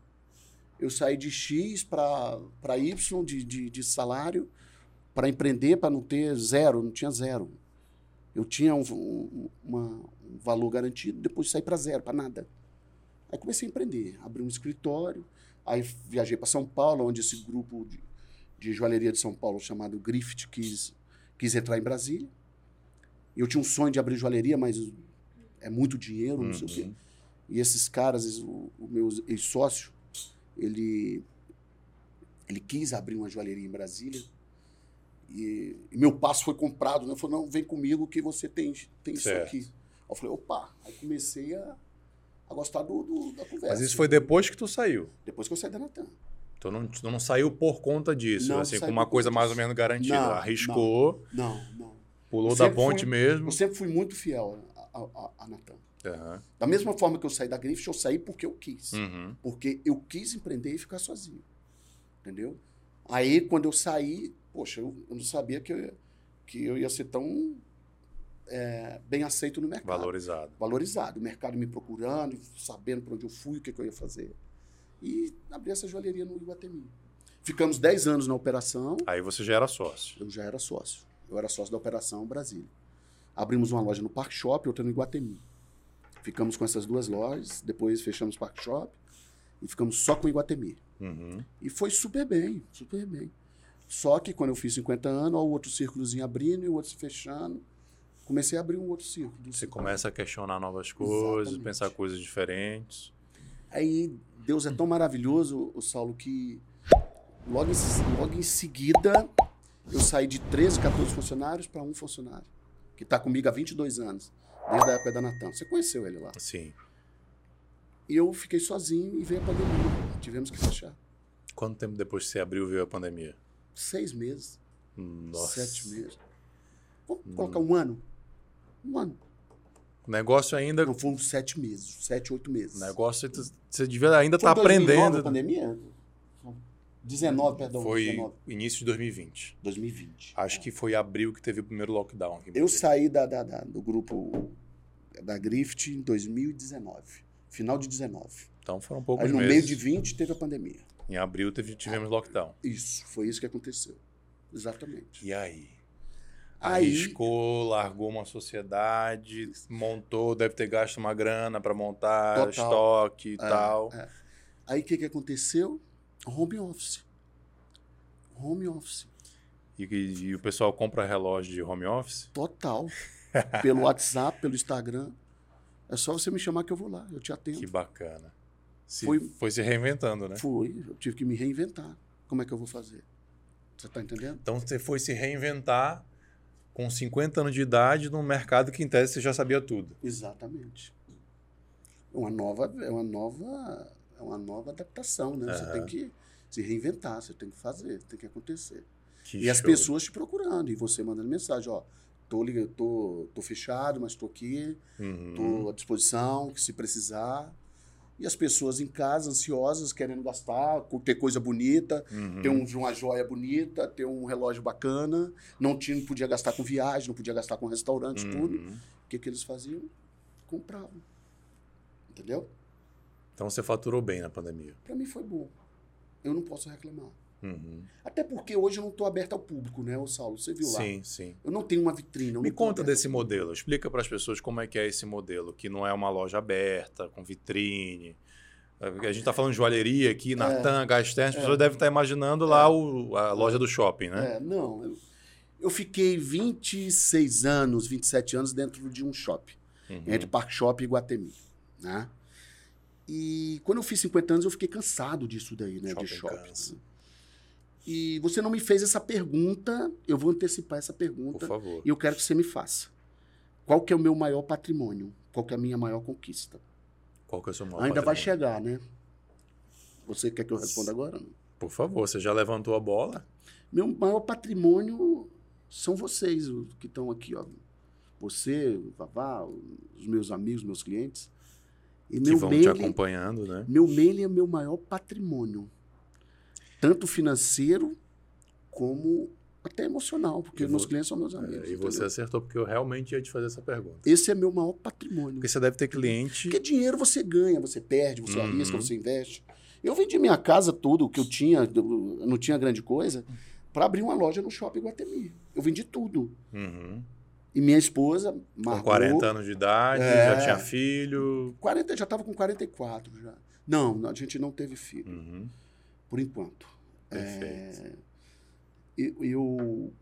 Eu saí de X para Y de, de, de salário para empreender, para não ter zero, não tinha zero. Eu tinha um, um, uma, um valor garantido, depois saí para zero, para nada. Aí comecei a empreender, abri um escritório, aí viajei para São Paulo, onde esse grupo de, de joalheria de São Paulo chamado Griffith quis, quis entrar em Brasília. Eu tinha um sonho de abrir joalheria, mas é muito dinheiro, não uhum. sei o quê. Uhum. E esses caras, o, o meu ex-sócio, ele, ele quis abrir uma joalheria em Brasília. E, e meu passo foi comprado. Né? Eu falei, não, vem comigo que você tem, tem isso aqui. Eu falei, opa. Aí comecei a, a gostar do, do, da conversa. Mas isso foi depois que tu saiu? Depois que eu saí da Natan. Então não, não saiu por conta disso, não, assim, com uma coisa mais ou menos garantida. Não, Arriscou. Não, não. Pulou da ponte fui, mesmo. Eu sempre fui muito fiel a, a, a Natan. Uhum. Da mesma forma que eu saí da Griffith, eu saí porque eu quis. Uhum. Porque eu quis empreender e ficar sozinho. Entendeu? Aí, quando eu saí, poxa, eu, eu não sabia que eu, que eu ia ser tão é, bem aceito no mercado. Valorizado. Valorizado. O mercado me procurando, sabendo para onde eu fui, o que, que, eu ia fazer. E abri essa joalheria no Iguatemi. Ficamos 10 anos na operação. Aí você já era sócio. Eu já era sócio. Eu era sócio da Operação Brasília. Abrimos uma loja no Park Shop e outra no Iguatemi. Ficamos com essas duas lojas, depois fechamos o Park Shop e ficamos só com o Iguatemi. Uhum. E foi super bem, super bem. Só que quando eu fiz 50 anos, ó, o outro círculozinho abrindo e o outro se fechando. Comecei a abrir um outro círculo. Você começa a questionar novas coisas, Exatamente. pensar coisas diferentes. Aí Deus é tão maravilhoso, o Saulo, que logo em, logo em seguida eu saí de 13, 14 funcionários para um funcionário, que está comigo há 22 anos, desde a época da Natan. Você conheceu ele lá? Sim. E eu fiquei sozinho e veio a pandemia. Tivemos que fechar. Quanto tempo depois que você abriu veio a pandemia? Seis meses. Nossa. Sete meses. Vamos hum. colocar um ano? Um ano. O negócio ainda. Não, foram sete meses, sete, oito meses. O negócio você devia ainda estar tá aprendendo. A pandemia? 19, perdão. Foi 19. início de 2020. 2020. Acho é. que foi abril que teve o primeiro lockdown. Eu saí da, da, da, do grupo da Grift em 2019. Final de 19. Então foram poucos Aí, no meio de 20 teve a pandemia. Em abril teve, tivemos ah, lockdown. Isso, foi isso que aconteceu. Exatamente. E aí? Aí, Arriscou, largou uma sociedade, montou, deve ter gasto uma grana para montar total, estoque e é, tal. É. Aí o que, que aconteceu? Home office. Home office. E, e, o pessoal compra relógio de home office? Total. pelo WhatsApp, pelo Instagram. É só você me chamar que eu vou lá, eu te atendo. Que bacana. Se, foi, foi se reinventando, né? Fui, eu tive que me reinventar. Como é que eu vou fazer? Você está entendendo? Então você foi se reinventar com 50 anos de idade num mercado que em tese você já sabia tudo. Exatamente. É uma nova, é uma nova, é uma nova adaptação, né? Você tem que se reinventar, você tem que fazer, tem que acontecer. Que e show. as pessoas te procurando, e você mandando mensagem, ó, tô, tô, tô fechado, mas tô aqui, uhum. tô à disposição, se precisar. E as pessoas em casa, ansiosas, querendo gastar, ter coisa bonita, uhum. ter um, uma joia bonita, ter um relógio bacana. Não, tinha, não podia gastar com viagem, não podia gastar com restaurante, uhum. tudo. O que, que eles faziam? Compravam. Entendeu? Então você faturou bem na pandemia? Para mim foi bom. Eu não posso reclamar. Uhum. Até porque hoje eu não estou aberto ao público, né, o Saulo? Você viu lá? Sim, sim. Eu não tenho uma vitrine. Me conta desse modelo. Explica para as pessoas como é que é esse modelo, que não é uma loja aberta, com vitrine. A gente está falando de joalheria aqui, Natan, é, Gasten, as é. pessoas devem estar tá imaginando é, lá o, a loja do shopping, né? É, não. Eu, eu, fiquei 26 anos, 27 anos dentro de um shopping, uhum. entre Park Shopping e Guatemi, né? E quando eu fiz 50 anos, eu fiquei cansado disso daí, né? Shopping de shopping. E você não me fez essa pergunta, eu vou antecipar essa pergunta. Por favor. E eu quero que você me faça. Qual que é o meu maior patrimônio? Qual que é a minha maior conquista? Qual que é o seu maior Ainda patrimônio? vai chegar, né? Você quer que eu responda agora? Por favor, você já levantou a bola? Meu maior patrimônio são vocês que estão aqui, ó. Você, o Vavá, os meus amigos, meus clientes. E que vão mail, te acompanhando, né? Meu mail é meu maior patrimônio tanto financeiro como até emocional, porque meus clientes são meus amigos. É, e você acertou, porque eu realmente ia te fazer essa pergunta. Esse é meu maior patrimônio. Porque você deve ter cliente. Porque dinheiro você ganha, você perde, você uhum. arrisca, você investe. Eu vendi minha casa, tudo que eu tinha, não tinha grande coisa, para abrir uma loja no shopping Guatemi. Eu vendi tudo. Uhum. E minha esposa marcou... Com 40 anos de idade, é, já tinha filho. 40, já estava com 44 já. Não, a gente não teve filho. Uhum por enquanto. Perfeito. É, eu, eu,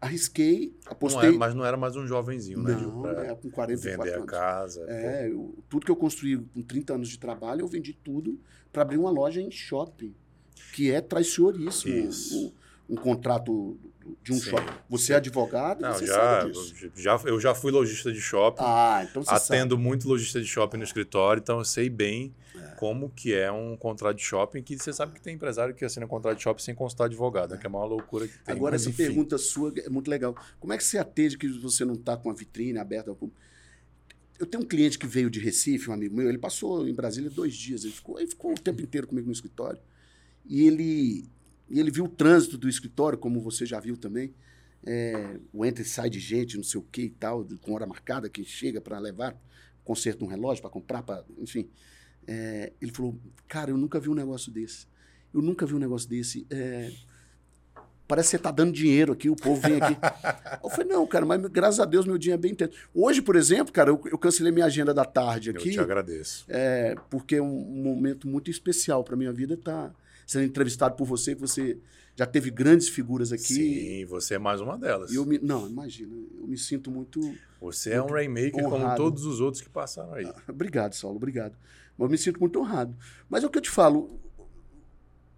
arrisquei, apostei. Não é, mas não era mais um jovenzinho, né? Não, é, com 44 vender anos. a casa. É, eu, tudo que eu construí com 30 anos de trabalho, eu vendi tudo para abrir uma loja em shopping, que é traiçoríssimo. Isso. Um, contrato de um Sim. shopping. Você é advogado, Não, você já, sabe disso. Já, eu já fui lojista de shopping. Ah, então você Atendo sabe. muito lojista de shopping no escritório, então eu sei bem é. como que é um contrato de shopping, que você sabe que tem empresário que assina um contrato de shopping sem consultar advogado, é. que é uma loucura que tem. Agora, essa enfim. pergunta sua é muito legal. Como é que você atende que você não está com a vitrine aberta ao público? Eu tenho um cliente que veio de Recife, um amigo meu, ele passou em Brasília dois dias, ele ficou, ele ficou o tempo inteiro comigo no escritório. E ele, e ele viu o trânsito do escritório, como você já viu também. É, o entra e sai de gente, não sei o que e tal, com hora marcada, que chega para levar conserto de um relógio, para comprar, pra, enfim. É, ele falou, cara, eu nunca vi um negócio desse. Eu nunca vi um negócio desse. É, parece que você está dando dinheiro aqui, o povo vem aqui. eu falei, não, cara, mas graças a Deus meu dia é bem intenso. Hoje, por exemplo, cara, eu, eu cancelei minha agenda da tarde aqui. Eu te agradeço. É, porque é um, um momento muito especial para minha vida estar tá sendo entrevistado por você, você já teve grandes figuras aqui. Sim, você é mais uma delas. Eu me, não, imagina, eu me sinto muito. Você muito é um Rainmaker honrado. como todos os outros que passaram aí. Ah, obrigado, Saulo, obrigado. Eu me sinto muito honrado. Mas é o que eu te falo.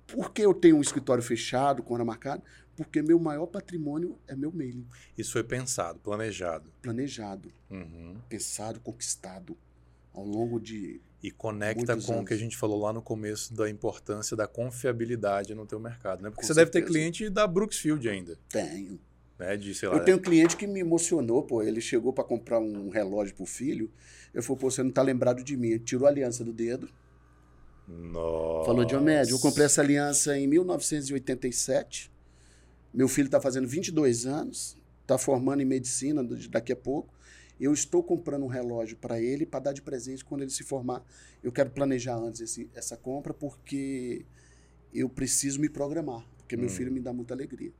Por que eu tenho um escritório fechado, com hora marcada? Porque meu maior patrimônio é meu mailing. Isso foi pensado, planejado. Planejado. Uhum. Pensado, conquistado ao longo de e conecta Muitos com anos. o que a gente falou lá no começo da importância da confiabilidade no teu mercado, né? Porque Com você deve ter certeza. cliente da Brooksfield ainda, tenho. né? De, sei lá, Eu tenho um cliente que me emocionou, pô. Ele chegou para comprar um relógio pro filho. Eu falei, pô, você não tá lembrado de mim. Tirou a aliança do dedo. Nossa. Falou, Diomédio, eu comprei essa aliança em 1987. Meu filho está fazendo 22 anos, está formando em medicina daqui a pouco. Eu estou comprando um relógio para ele para dar de presente quando ele se formar. Eu quero planejar antes esse, essa compra porque eu preciso me programar, porque meu Hum. filho me dá muita alegria.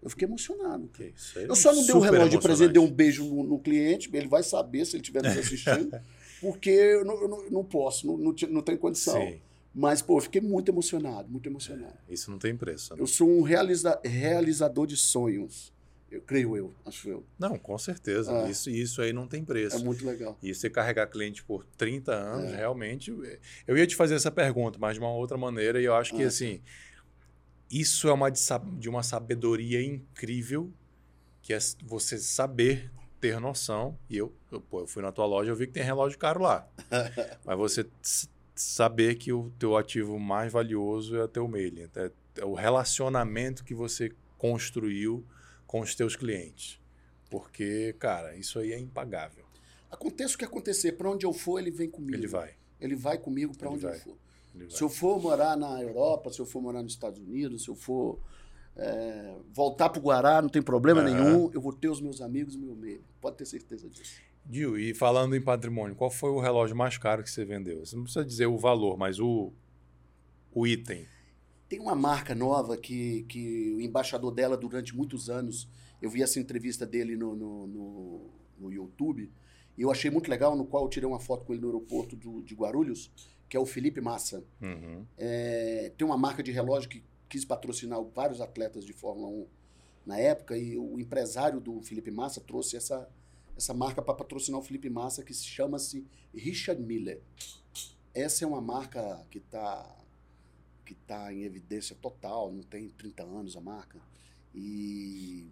Eu fiquei emocionado. Aí Eu é só não dei um relógio de presente, dei um beijo no, no cliente, ele vai saber se ele estiver nos assistindo, porque eu não, eu não, posso, não, não, não tenho condição. Sim, Mas, pô, eu fiquei muito emocionado, muito emocionado. isso não tem preço. né? Eu sou um realiza- realizador de sonhos. Eu creio eu, acho eu. Não, com certeza. É. Isso, isso aí não tem preço. É muito legal. E você carregar cliente por 30 anos, É. realmente. Eu ia te fazer essa pergunta, mas de uma outra maneira, e eu acho que, Ah. assim, isso é uma de, de uma sabedoria incrível que é você saber ter noção. E eu, eu, pô, eu fui na tua loja, eu vi que tem relógio caro lá. Mas você saber que o teu ativo mais valioso é o teu mailing, é, é o relacionamento que você construiu com os teus clientes. Porque, cara, isso aí é impagável. Aconteça o que acontecer, para onde eu for, ele vem comigo. Ele vai. Ele vai comigo para onde vai. eu for. Se eu for morar na Europa, se eu for morar nos Estados Unidos, se eu for é, voltar para o Guará, não tem problema uhum. nenhum, eu vou ter os meus amigos e meu meio. Pode ter certeza disso. Dil, e falando em patrimônio, qual foi o relógio mais caro que você vendeu? Você não precisa dizer o valor, mas o, o item. Tem uma marca nova que, que o embaixador dela, durante muitos anos, eu vi essa entrevista dele no, no, no, no YouTube, e eu achei muito legal, no qual eu tirei uma foto com ele no aeroporto do, de Guarulhos, que é o Felipe Massa. Uhum. É, tem uma marca de relógio que quis patrocinar vários atletas de Fórmula 1 na época, e o empresário do Felipe Massa trouxe essa, essa marca para patrocinar o Felipe Massa, que chama-se Richard Miller. Essa é uma marca que está que tá em evidência total, não tem 30 anos a marca, e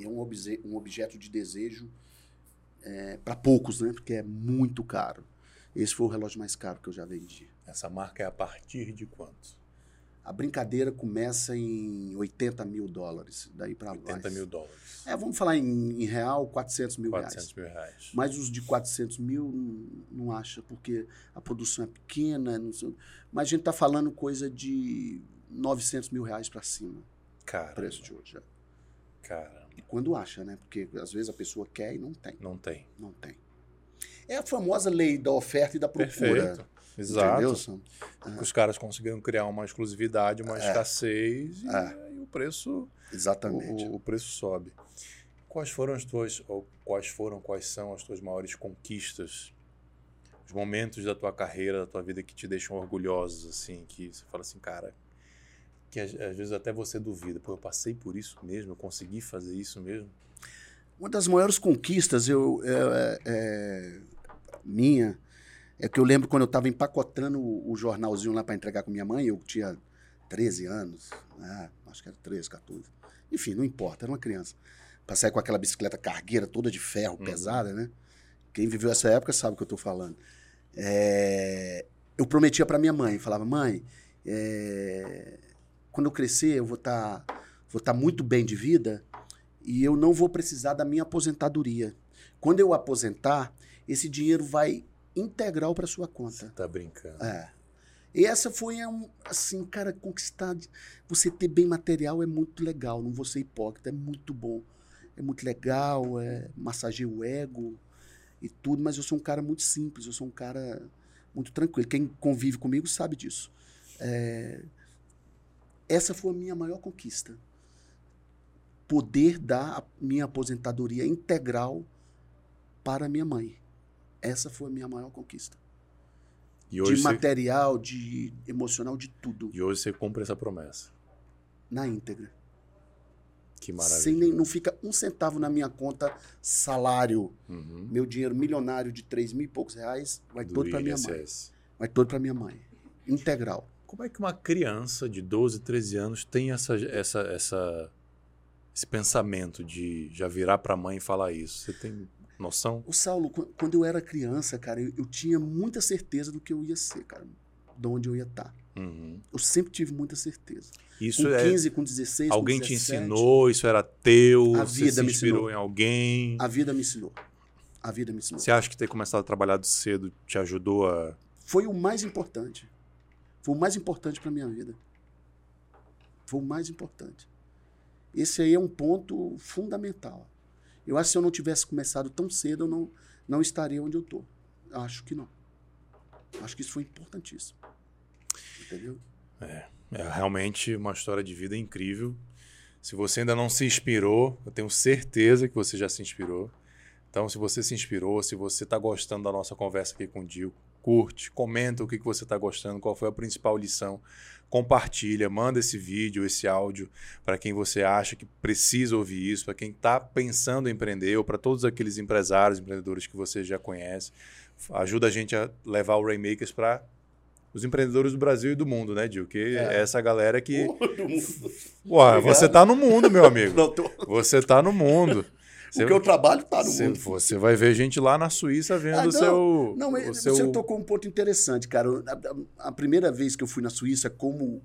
é um, obje, um objeto de desejo é, para poucos, né? Porque é muito caro. Esse foi o relógio mais caro que eu já vendi. Essa marca é a partir de quanto? A brincadeira começa em 80 mil dólares, daí para lá. 80 mil dólares. É, vamos falar em, em real, 400 mil 400 reais. mil reais. Mas os de 400 mil não, não acha, porque a produção é pequena. Sei, mas a gente está falando coisa de 900 mil reais para cima. Cara. preço de hoje. É. Cara. E quando acha, né? Porque às vezes a pessoa quer e não tem. Não tem. Não tem. É a famosa lei da oferta e da procura. Perfeito. Exato. Entendeu, é. Os caras conseguiram criar uma exclusividade, uma é. escassez e, é. e, o preço. Exatamente. O, o, preço sobe. Quais foram as tuas, ou quais foram, quais são as tuas maiores conquistas? Os momentos da tua carreira, da tua vida que te deixam orgulhosos, assim, que você fala assim, cara, que às, às vezes até você duvida, pô, eu passei por isso mesmo, eu consegui fazer isso mesmo? Uma das maiores conquistas eu, é, é, minha é que eu lembro quando eu estava empacotando o, o, jornalzinho lá para entregar com minha mãe, eu tinha 13 anos, né? acho que era 13, 14. Enfim, não importa, era uma criança. Passei com aquela bicicleta cargueira toda de ferro, uhum. pesada, né? Quem viveu essa época sabe o que eu estou falando. É... Eu prometia para minha mãe, falava, mãe, é... quando eu crescer eu vou estar tá, vou tá muito bem de vida e eu não vou precisar da minha aposentadoria. Quando eu aposentar, esse dinheiro vai integral para sua conta. Você tá brincando. É. E essa foi, um, assim, cara, conquistar. Você ter bem material é muito legal, não vou ser hipócrita, é muito bom. É muito legal, é, massageia o ego e tudo, mas eu sou um cara muito simples, eu sou um cara muito tranquilo. Quem convive comigo sabe disso. É, essa foi a minha maior conquista. Poder dar a minha aposentadoria integral para minha mãe. Essa foi a minha maior conquista. de você... material, de emocional, de tudo. E hoje você cumpre essa promessa. Na íntegra. Que maravilha. Sem nem, não fica um centavo na minha conta salário. Uhum. Meu dinheiro milionário de 3 mil e poucos reais vai Do todo para minha mãe. Vai todo para minha mãe. Integral. Como é que uma criança de 12, 13 anos tem essa, essa, essa, esse pensamento de já virar para a mãe e falar isso? Você tem noção? O Saulo, quando eu era criança, cara, eu, eu tinha muita certeza do que eu ia ser, cara. De onde eu ia estar. Tá. Uhum. Eu sempre tive muita certeza. Isso com 15, é... com 16, Alguém com 17, te ensinou? Isso era teu? A vida você me inspirou ensinou. em alguém? A vida me ensinou. A vida me ensinou. Você acha que ter começado a trabalhar cedo te ajudou a... Foi o mais importante. Foi o mais importante para minha vida. Foi o mais importante. Esse aí é um ponto fundamental. Eu acho que se eu não tivesse começado tão cedo, eu não, não estaria onde eu estou. Acho que não. Acho que isso foi importantíssimo. Entendeu? É, é realmente uma história de vida incrível. Se você ainda não se inspirou, eu tenho certeza que você já se inspirou. Então, se você se inspirou, se você está gostando da nossa conversa aqui com o Dico, curte, comenta o que, que você está gostando, qual foi a principal lição, compartilha, manda esse vídeo, esse áudio para quem você acha que precisa ouvir isso, para quem está pensando em empreender ou para todos aqueles empresários, empreendedores que você já conhece. Ajuda a gente a levar o Rainmakers para os empreendedores do Brasil e do mundo, né, Dil? Que é, é essa galera que. Ué, você está no mundo, meu amigo. Você está no mundo. Você, o que eu trabalho está no você, mundo. Você vai ver gente lá na Suíça vendo ah, o seu. Não, o seu... você tocou um ponto interessante, cara. A, a, primeira vez que eu fui na Suíça como,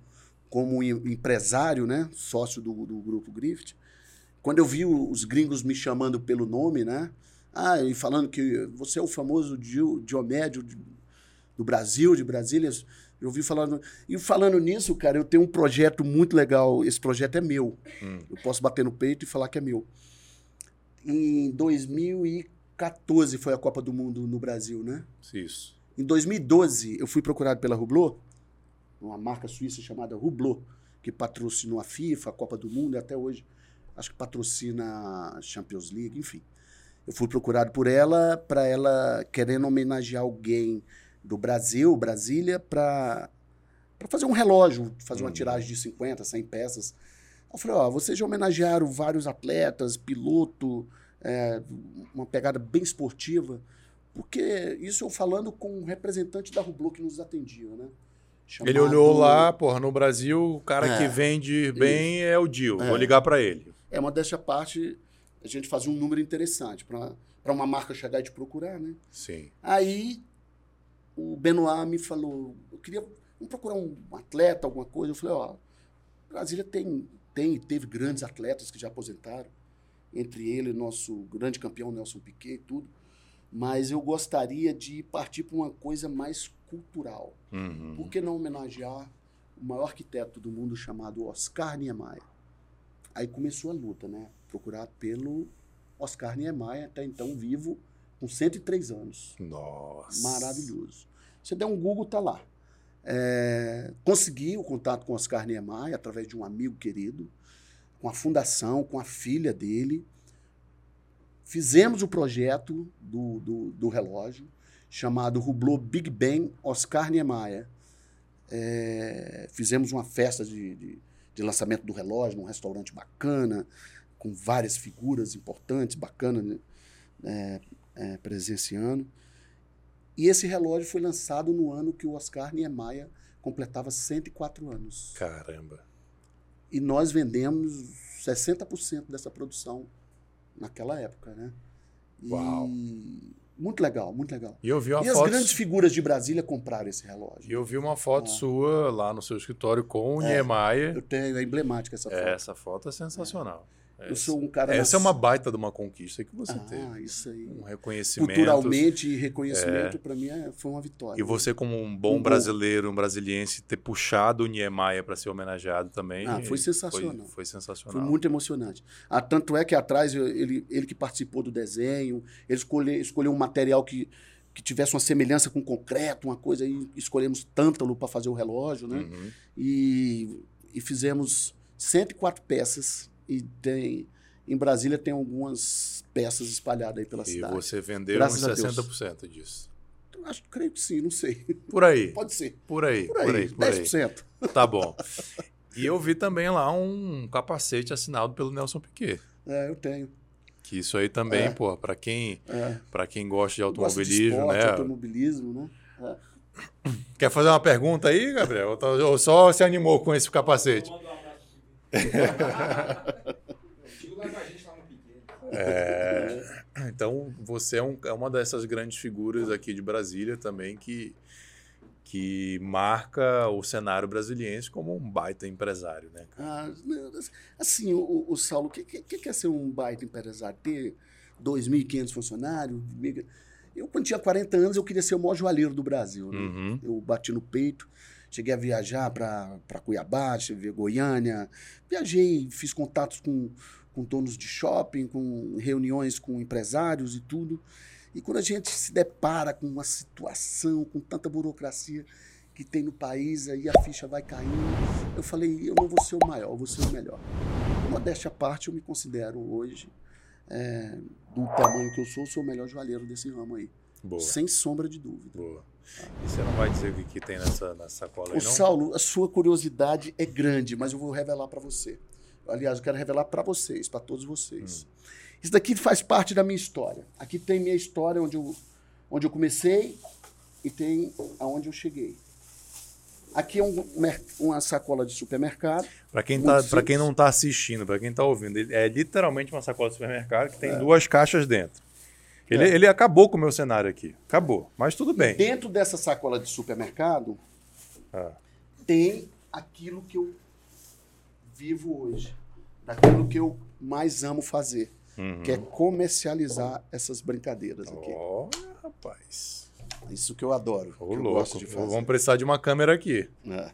como empresário, né? Sócio do, do grupo Grift, quando eu vi os gringos me chamando pelo nome, né? Ah, e falando que você é o famoso Diomédio do Brasil, de Brasília. Eu ouvi falando. E falando nisso, cara, eu tenho um projeto muito legal. Esse projeto é meu. Hum. Eu posso bater no peito e falar que é meu. Em 2014 foi a Copa do Mundo no Brasil, né? Isso. Em 2012, eu fui procurado pela Hublot, uma marca suíça chamada Hublot, que patrocinou a FIFA, a Copa do Mundo, e até hoje acho que patrocina a Champions League, enfim. Eu fui procurado por ela, para ela querendo homenagear alguém do Brasil, Brasília, para fazer um relógio, fazer uma uhum. tiragem de 50, 100 peças. Eu falei, ó, vocês já homenagearam vários atletas, piloto, é, uma pegada bem esportiva, porque isso eu falando com um representante da Rublo que nos atendia, né? Chamado... Ele olhou lá, porra, no Brasil, o cara é, que vende bem é o Dio, é. vou ligar para ele. É, uma dessa parte, a gente fazia um número interessante para uma marca chegar e te procurar, né? Sim. Aí o Benoit me falou, eu queria vamos procurar um atleta, alguma coisa. Eu falei, ó, Brasília tem, tem teve grandes atletas que já aposentaram, entre ele nosso grande campeão Nelson Piquet e tudo, mas eu gostaria de partir para uma coisa mais cultural. Uhum. Por que não homenagear o maior arquiteto do mundo chamado Oscar Niemeyer? Aí começou a luta, né? Procurar pelo Oscar Niemeyer, até então vivo, com 103 anos. Nossa. Maravilhoso. Você der um Google, tá lá. É, consegui o contato com Oscar Niemeyer através de um amigo querido, com a fundação, com a filha dele. Fizemos o projeto do, do, do relógio, chamado Hublot Big Bang Oscar Niemeyer. É, fizemos uma festa de, de, de, lançamento do relógio num restaurante bacana, com várias figuras importantes, bacanas, né? é, é, presenciando. E esse relógio foi lançado no ano que o Oscar Niemeyer completava 104 anos. Caramba! E nós vendemos 60% dessa produção naquela época, né? Uau! E muito legal, muito legal. E eu vi uma e foto... as grandes figuras de Brasília compraram esse relógio. E eu vi uma foto ah. sua lá no seu escritório com o é, Niemeyer. Eu tenho, é emblemática essa foto. É, essa foto é sensacional. É. Eu sou um cara. Essa é uma baita de uma conquista que você ah, teve. isso aí. Um reconhecimento. Culturalmente, reconhecimento, é. para mim, é, foi uma vitória. E você, como um bom um brasileiro, um brasiliense, ter puxado o Niemeyer para ser homenageado também. Ah, foi sensacional. Foi, foi, sensacional. Foi muito emocionante. Ah, tanto é que atrás, ele, ele que participou do desenho, ele escolheu, escolheu um material que que tivesse uma semelhança com concreto, uma coisa aí, escolhemos tântalo para fazer o relógio, né? Uhum. E, e fizemos 104 peças e tem em Brasília tem algumas peças espalhadas aí pela e cidade. E você vendeu Graças uns 60% disso. Acho, creio que sim, não sei. Por aí. Pode ser. Por aí, por aí. Por aí, por 10%. Aí. Tá bom. E eu vi também lá um capacete assinado pelo Nelson Piquet. É, eu tenho. Que isso aí também, é. pô, para quem, é. Pra quem gosta de automobilismo, gosta de esporte, né? automobilismo, né? É. Quer fazer uma pergunta aí, Gabriel? Ou só se animou com esse capacete? É, então, você é, um, é, uma dessas grandes figuras aqui de Brasília também que, que marca o cenário brasiliense como um baita empresário, né? Ah, assim, o, o Saulo, o que, que, que é ser um baita empresário? Ter 2.500 funcionários? Eu, quando tinha 40 anos, eu queria ser o maior joalheiro do Brasil. Né? Uhum. Eu bati no peito. Cheguei a viajar para Cuiabá, cheguei a Goiânia. Viajei, fiz contatos com, com donos de shopping, com reuniões com empresários e tudo. E quando a gente se depara com uma situação, com tanta burocracia que tem no país, aí a ficha vai caindo. Eu falei, eu não vou ser o maior, eu vou ser o melhor. Modéstia à parte, eu me considero hoje, é, do tamanho que eu sou, sou o melhor joalheiro desse ramo aí. Boa. Sem sombra de dúvida. Boa. E você não vai dizer o que, tem nessa, nessa sacola aí, o não? Saulo, a sua curiosidade é grande, mas eu vou revelar para você. Aliás, eu quero revelar para vocês, para todos vocês. Hum. Isso daqui faz parte da minha história. Aqui tem minha história, onde eu, onde eu comecei e tem aonde eu cheguei. Aqui é um, uma sacola de supermercado. Para quem, tá, quem não está assistindo, para quem está ouvindo, é literalmente uma sacola de supermercado que tem é. duas caixas dentro. Ele, é. ele acabou com o meu cenário aqui. Acabou. Mas tudo bem. Dentro dessa sacola de supermercado, ah. tem aquilo que eu vivo hoje. Daquilo que eu mais amo fazer. Uhum. Que é comercializar essas brincadeiras aqui. Olha, rapaz. Isso que eu adoro. Ô, que eu louco. Vamos precisar de uma câmera aqui. É,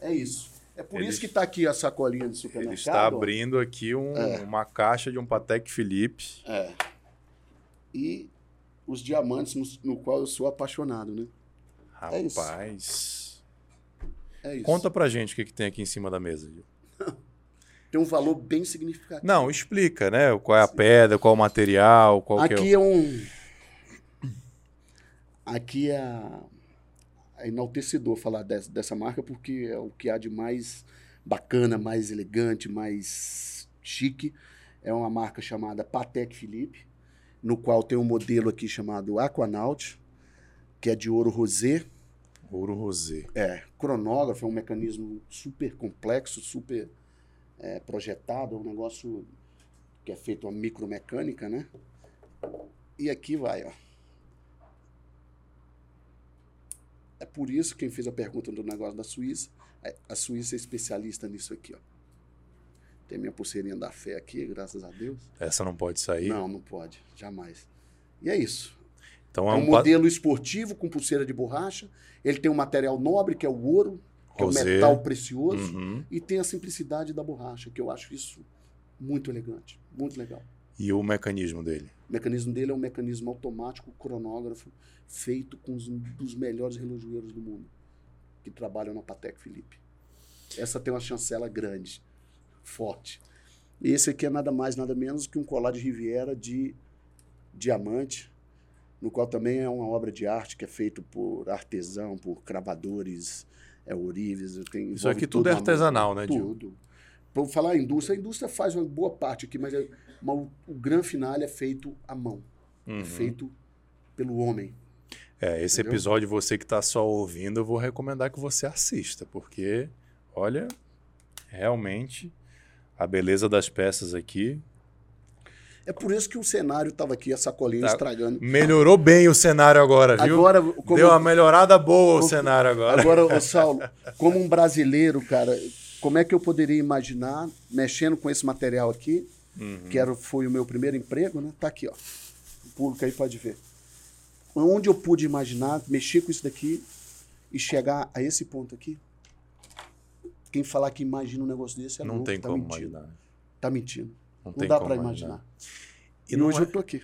é isso. É por ele, isso que está aqui a sacolinha de supermercado. Ele está abrindo aqui um, é. uma caixa de um Patek Philippe. É. E os diamantes no, no qual eu sou apaixonado, né? É rapaz. É isso. Conta pra gente o que, que tem aqui em cima da mesa, Gil. tem um valor bem significativo. Não, explica, né? Qual é a Sim. pedra, qual é o material, qual Aqui é, o... é um aqui é, é enaltecedor falar dessa, dessa marca porque é o que há de mais bacana, mais elegante, mais chique. É uma marca chamada Patek Philippe, no qual tem um modelo aqui chamado Aquanaut, que é de ouro rosé. Ouro rosé. É, cronógrafo, é um mecanismo super complexo, super é, projetado, é um negócio que é feito a micromecânica, né? E aqui vai, ó. É por isso quem fez a pergunta do negócio da Suíça, é, a Suíça é especialista nisso aqui, ó. Tem minha pulseirinha da fé aqui, graças a Deus. Essa não pode sair? Não, não pode, jamais. E é isso. Então é, é um, um modelo esportivo com pulseira de borracha. Ele tem um material nobre, que é o ouro, que Rosé. é o metal precioso, uhum. e tem a simplicidade da borracha, que eu acho isso muito elegante, muito legal. E o mecanismo dele? O mecanismo dele é um mecanismo automático, cronógrafo, feito com os dos melhores relojoeiros do mundo, que trabalham na Patek Philippe. Essa tem uma chancela grande, forte. E esse aqui é nada mais, nada menos que um colar de Riviera de diamante, no qual também é uma obra de arte que é feito por artesão, por cravadores, é, ourives. Tem, Isso aqui tudo é artesanal, mão, né, Dil? Tudo. Para falar em indústria, a indústria faz uma boa parte aqui, mas, é, mas o, o grande final é feito à mão. É uhum. É feito pelo homem. É, esse Entendeu? episódio, você que está só ouvindo, eu vou recomendar que você assista, porque, olha, realmente, a beleza das peças aqui é por isso que o cenário estava aqui, a sacolinha tá. estragando. Melhorou bem o cenário agora, viu? Agora, como... Deu uma melhorada boa o, cenário agora. Agora, Saulo, como um brasileiro, cara, como é que eu poderia imaginar, mexendo com esse material aqui, uhum. que era, foi o meu primeiro emprego, né? Tá aqui, ó. O público aí pode ver. Onde eu pude imaginar, mexer com isso daqui e chegar a esse ponto aqui? Quem falar que imagina um negócio desse é Não louco, tem tá como mentindo. imaginar. Tá mentindo. Não, não dá para imaginar. E, e hoje é, eu tô aqui.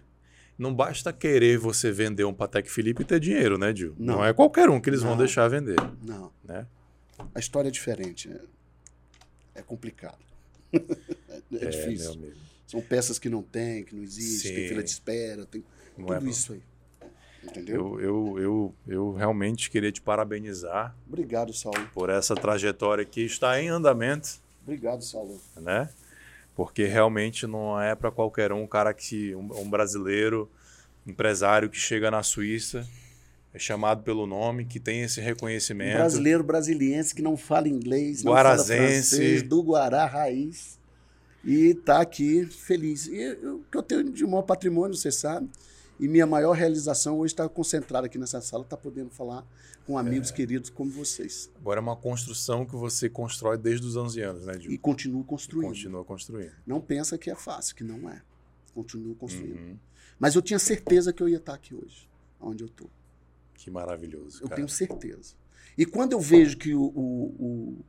Não basta querer você vender um Patek Philippe e ter dinheiro, né, Gil? Não, não é qualquer um que eles não. vão deixar vender. Não. Né? A história é diferente. É, é complicado. é, é, difícil. São peças que não tem, que não existe, Sim. tem fila de espera, tem não tudo é isso aí. Entendeu? Eu, eu, eu, eu realmente queria te parabenizar. Obrigado, Saulo. Por essa trajetória que está em andamento. Obrigado, Saulo. Né? porque realmente não é para qualquer um, um cara que um, um, brasileiro, empresário que chega na Suíça, é chamado pelo nome, que tem esse reconhecimento. Um brasileiro brasiliense que não fala inglês, Guarazense. não fala francês, do Guará raiz e está aqui feliz. E o que eu tenho de maior patrimônio, você sabe, e minha maior realização hoje está concentrada aqui nessa sala, está podendo falar com amigos é. queridos como vocês. Agora é uma construção que você constrói desde os 11 anos, né, Gil? E continua construindo. E continua construindo. Não pensa que é fácil, que não é. Continuo construindo. Uhum. Mas eu tinha certeza que eu ia estar aqui hoje, onde eu estou. Que maravilhoso. Eu cara. tenho certeza. E quando eu vejo que o, o,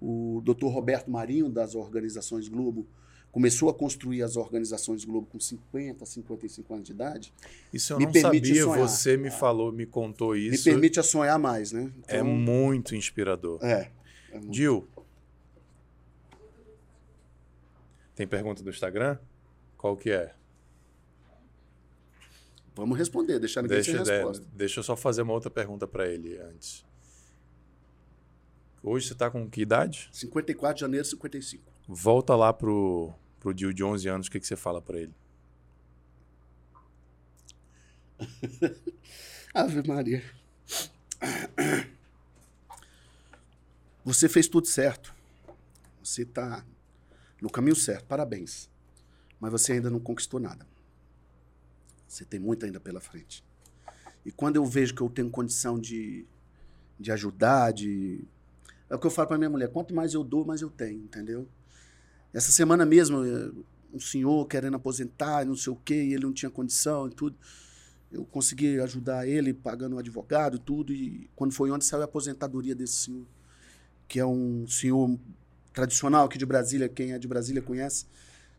o, o Dr. Roberto Marinho, das organizações Globo, começou a construir as organizações Globo com 50, 55 anos de idade. Isso eu me não sabia, sonhar. você me falou, me contou isso. Me permite a sonhar mais, né? É então, é muito inspirador. É. é muito. Gil, tem pergunta do Instagram? Qual que é? Vamos responder, deixar ninguém deixa, sem resposta. Deixa eu só fazer uma outra pergunta para ele antes. Hoje você está com que idade? 54 de janeiro, 55. Volta lá pro pro Dio de 11 anos, o que, que você fala para ele? Ave Maria. Você fez tudo certo. Você está no caminho certo. Parabéns. Mas você ainda não conquistou nada. Você tem muito ainda pela frente. E quando eu vejo que eu tenho condição de, de ajudar, de. É o que eu falo para minha mulher: quanto mais eu dou, mais eu tenho, entendeu? Essa semana mesmo, eh, um senhor querendo aposentar, não sei o quê, e ele não tinha condição e tudo. Eu consegui ajudar ele, pagando um advogado e tudo. E quando foi onde saiu a aposentadoria desse senhor, que é um senhor tradicional aqui de Brasília, quem é de Brasília conhece,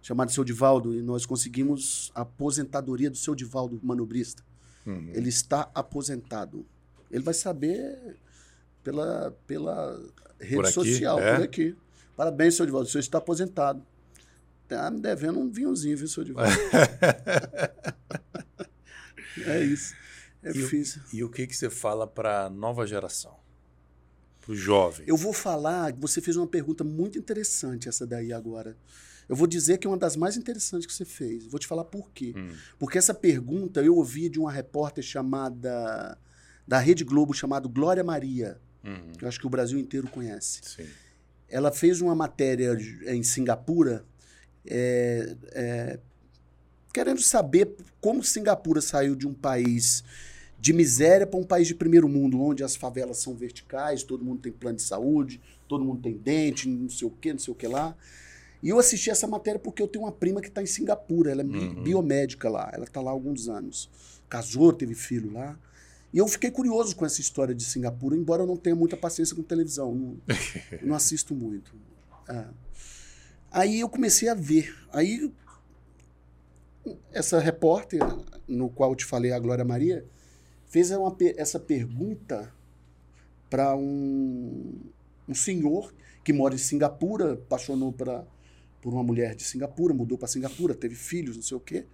chamado Seu Divaldo, e nós conseguimos a aposentadoria do Seu Divaldo, manobrista. Uhum. Ele está aposentado. Ele vai saber pela, pela rede por aqui, social, é? por aqui. Parabéns, Seu Divaldo, o senhor está aposentado. Tá me devendo um vinhozinho, viu, Seu Divaldo? é isso. É e difícil. O, e o que, que você fala para a nova geração? Para o jovem? Eu vou falar, você fez uma pergunta muito interessante essa daí agora. Eu vou dizer que é uma das mais interessantes que você fez. Vou te falar por quê. Hum. Porque essa pergunta eu ouvi de uma repórter chamada. da Rede Globo, chamada Glória Maria. Uhum. Que eu acho que o Brasil inteiro conhece. Sim. Ela fez uma matéria em Singapura. É, é, querendo saber como Singapura saiu de um país de miséria para um país de primeiro mundo, onde as favelas são verticais, todo mundo tem plano de saúde, todo mundo tem dente, não sei o que, não sei o que lá. E eu assisti essa matéria porque eu tenho uma prima que está em Singapura, ela é uhum. biomédica lá, ela está lá há alguns anos. Casou, teve filho lá. E eu fiquei curioso com essa história de Singapura, embora eu não tenha muita paciência com televisão, não, não assisto muito. É. Aí eu comecei a ver. Aí essa repórter, no qual eu te falei, a Glória Maria, fez uma, essa pergunta para um, um senhor que mora em Singapura, apaixonou para por uma mulher de Singapura, mudou para Singapura, teve filhos, não sei o quê.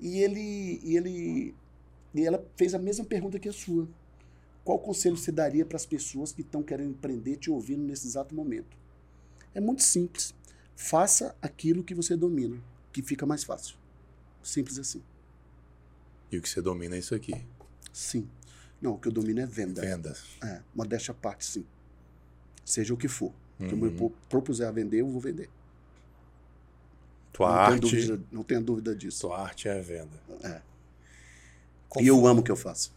E ele, e ele e ela fez a mesma pergunta que a sua. Qual conselho você daria para as pessoas que estão querendo empreender te ouvindo nesse exato momento? É muito simples. Faça aquilo que você domina, que fica mais fácil. Simples assim. E o que você domina é isso aqui? Sim. Não, o que eu domino é venda. Venda. É, modéstia à parte, sim. Seja o que for. Uhum. Que eu me propuser a vender, eu vou vender. Tua não arte. Tenho dúvida, não tenho dúvida disso. Tua arte é a venda. É. e eu amo o que eu faço.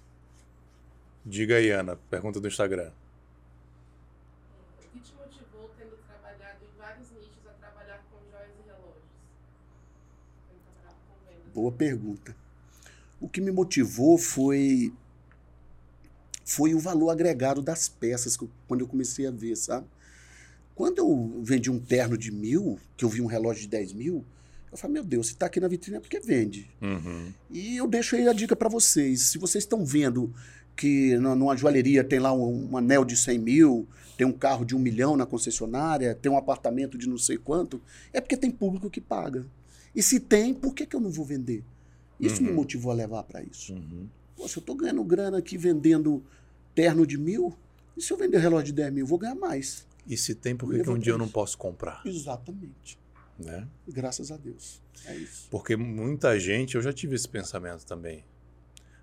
Diga aí, Ana. Pergunta do Instagram. O que te motivou, tendo trabalhado em vários nichos, a trabalhar com joias e relógios? Boa pergunta. O que me motivou foi foi o valor agregado das peças quando eu comecei a ver, sabe? Quando eu vendi um terno de mil, que eu vi um relógio de 10 mil, eu falei, meu Deus, se está aqui na vitrine é porque vende. Uhum. E eu deixo aí a dica para vocês. Se vocês estão vendo que numa joalheria tem lá um, um, anel de 100 mil, tem um carro de um milhão na concessionária, tem um apartamento de não sei quanto, é porque tem público que paga. E se tem, por que, que eu não vou vender? Isso uhum. me motivou a levar para isso. Uhum. Poxa, eu estou ganhando grana aqui vendendo terno de mil, e se eu vender relógio de 10 mil, eu vou ganhar mais. E se tem, por que, que um dia eu não posso comprar? Exatamente. Né? Graças a Deus. É isso. Porque muita gente, eu já tive esse pensamento também.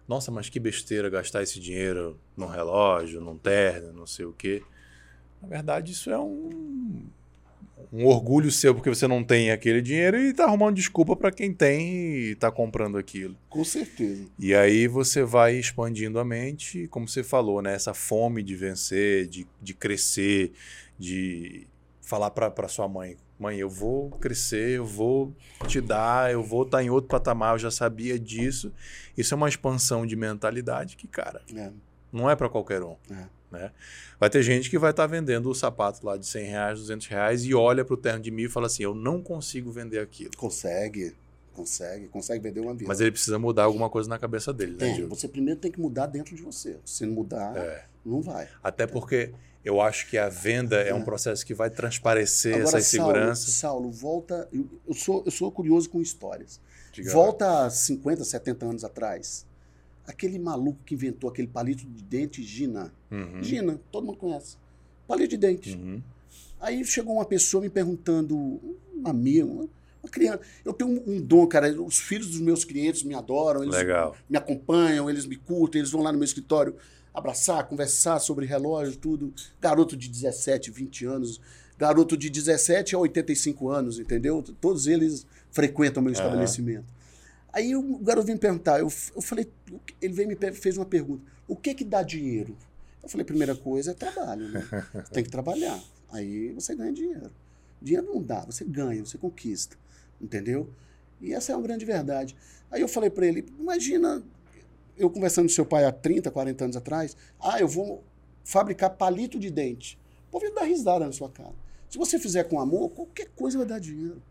Nossa, mas que besteira gastar esse dinheiro num relógio, num terno, não sei o quê. Na verdade, isso é um, um orgulho seu porque você não tem aquele dinheiro e está arrumando desculpa para quem tem e está comprando aquilo. Com certeza. E aí você vai expandindo a mente, como você falou, né? Essa fome de vencer, de, de crescer, de falar para sua mãe, mãe, eu vou crescer, eu vou te dar, eu vou estar tá em outro patamar, eu já sabia disso. Isso é uma expansão de mentalidade que, cara, é. não é para qualquer um. É. Né? Vai ter gente que vai estar tá vendendo o sapato lá de 100 reais, 200 reais e olha para o terno de mil e fala assim, eu não consigo vender aquilo. Consegue, consegue, consegue vender uma vida. Mas ele precisa mudar alguma coisa na cabeça dele, né, tem, né, Você primeiro tem que mudar dentro de você. Se não mudar, é. não vai. Até porque eu acho que a venda é, é um processo que vai transparecer Agora, essa insegurança. Saulo, Saulo volta. Eu, eu, sou, eu sou curioso com histórias. Diga volta a 50, 70 anos atrás. Aquele maluco que inventou aquele palito de dente Gina. Uhum. Gina, todo mundo conhece. Palito de dente. Uhum. Aí chegou uma pessoa me perguntando, uma amiga, uma criança. Eu tenho um, um, dom, cara. Os filhos dos meus clientes me adoram, eles Legal. me acompanham, eles me curtem, eles vão lá no meu escritório abraçar, conversar sobre relógio, tudo. Garoto de 17, 20 anos, garoto de 17 a 85 anos, entendeu? Todos eles frequentam meu estabelecimento. Aí o garoto veio me perguntar, eu, eu falei, ele veio me fez uma pergunta: o que que dá dinheiro? Eu falei, primeira coisa é trabalho, né? Você tem que trabalhar. Aí você ganha dinheiro. Dinheiro não dá, você ganha, você conquista, entendeu? E essa é uma grande verdade. Aí eu falei para ele, imagina eu conversando com seu pai há 30, 40 anos atrás, ah, eu vou fabricar palito de dente. O povo ia dar risada na sua cara. Se você fizer com amor, qualquer coisa vai dar dinheiro.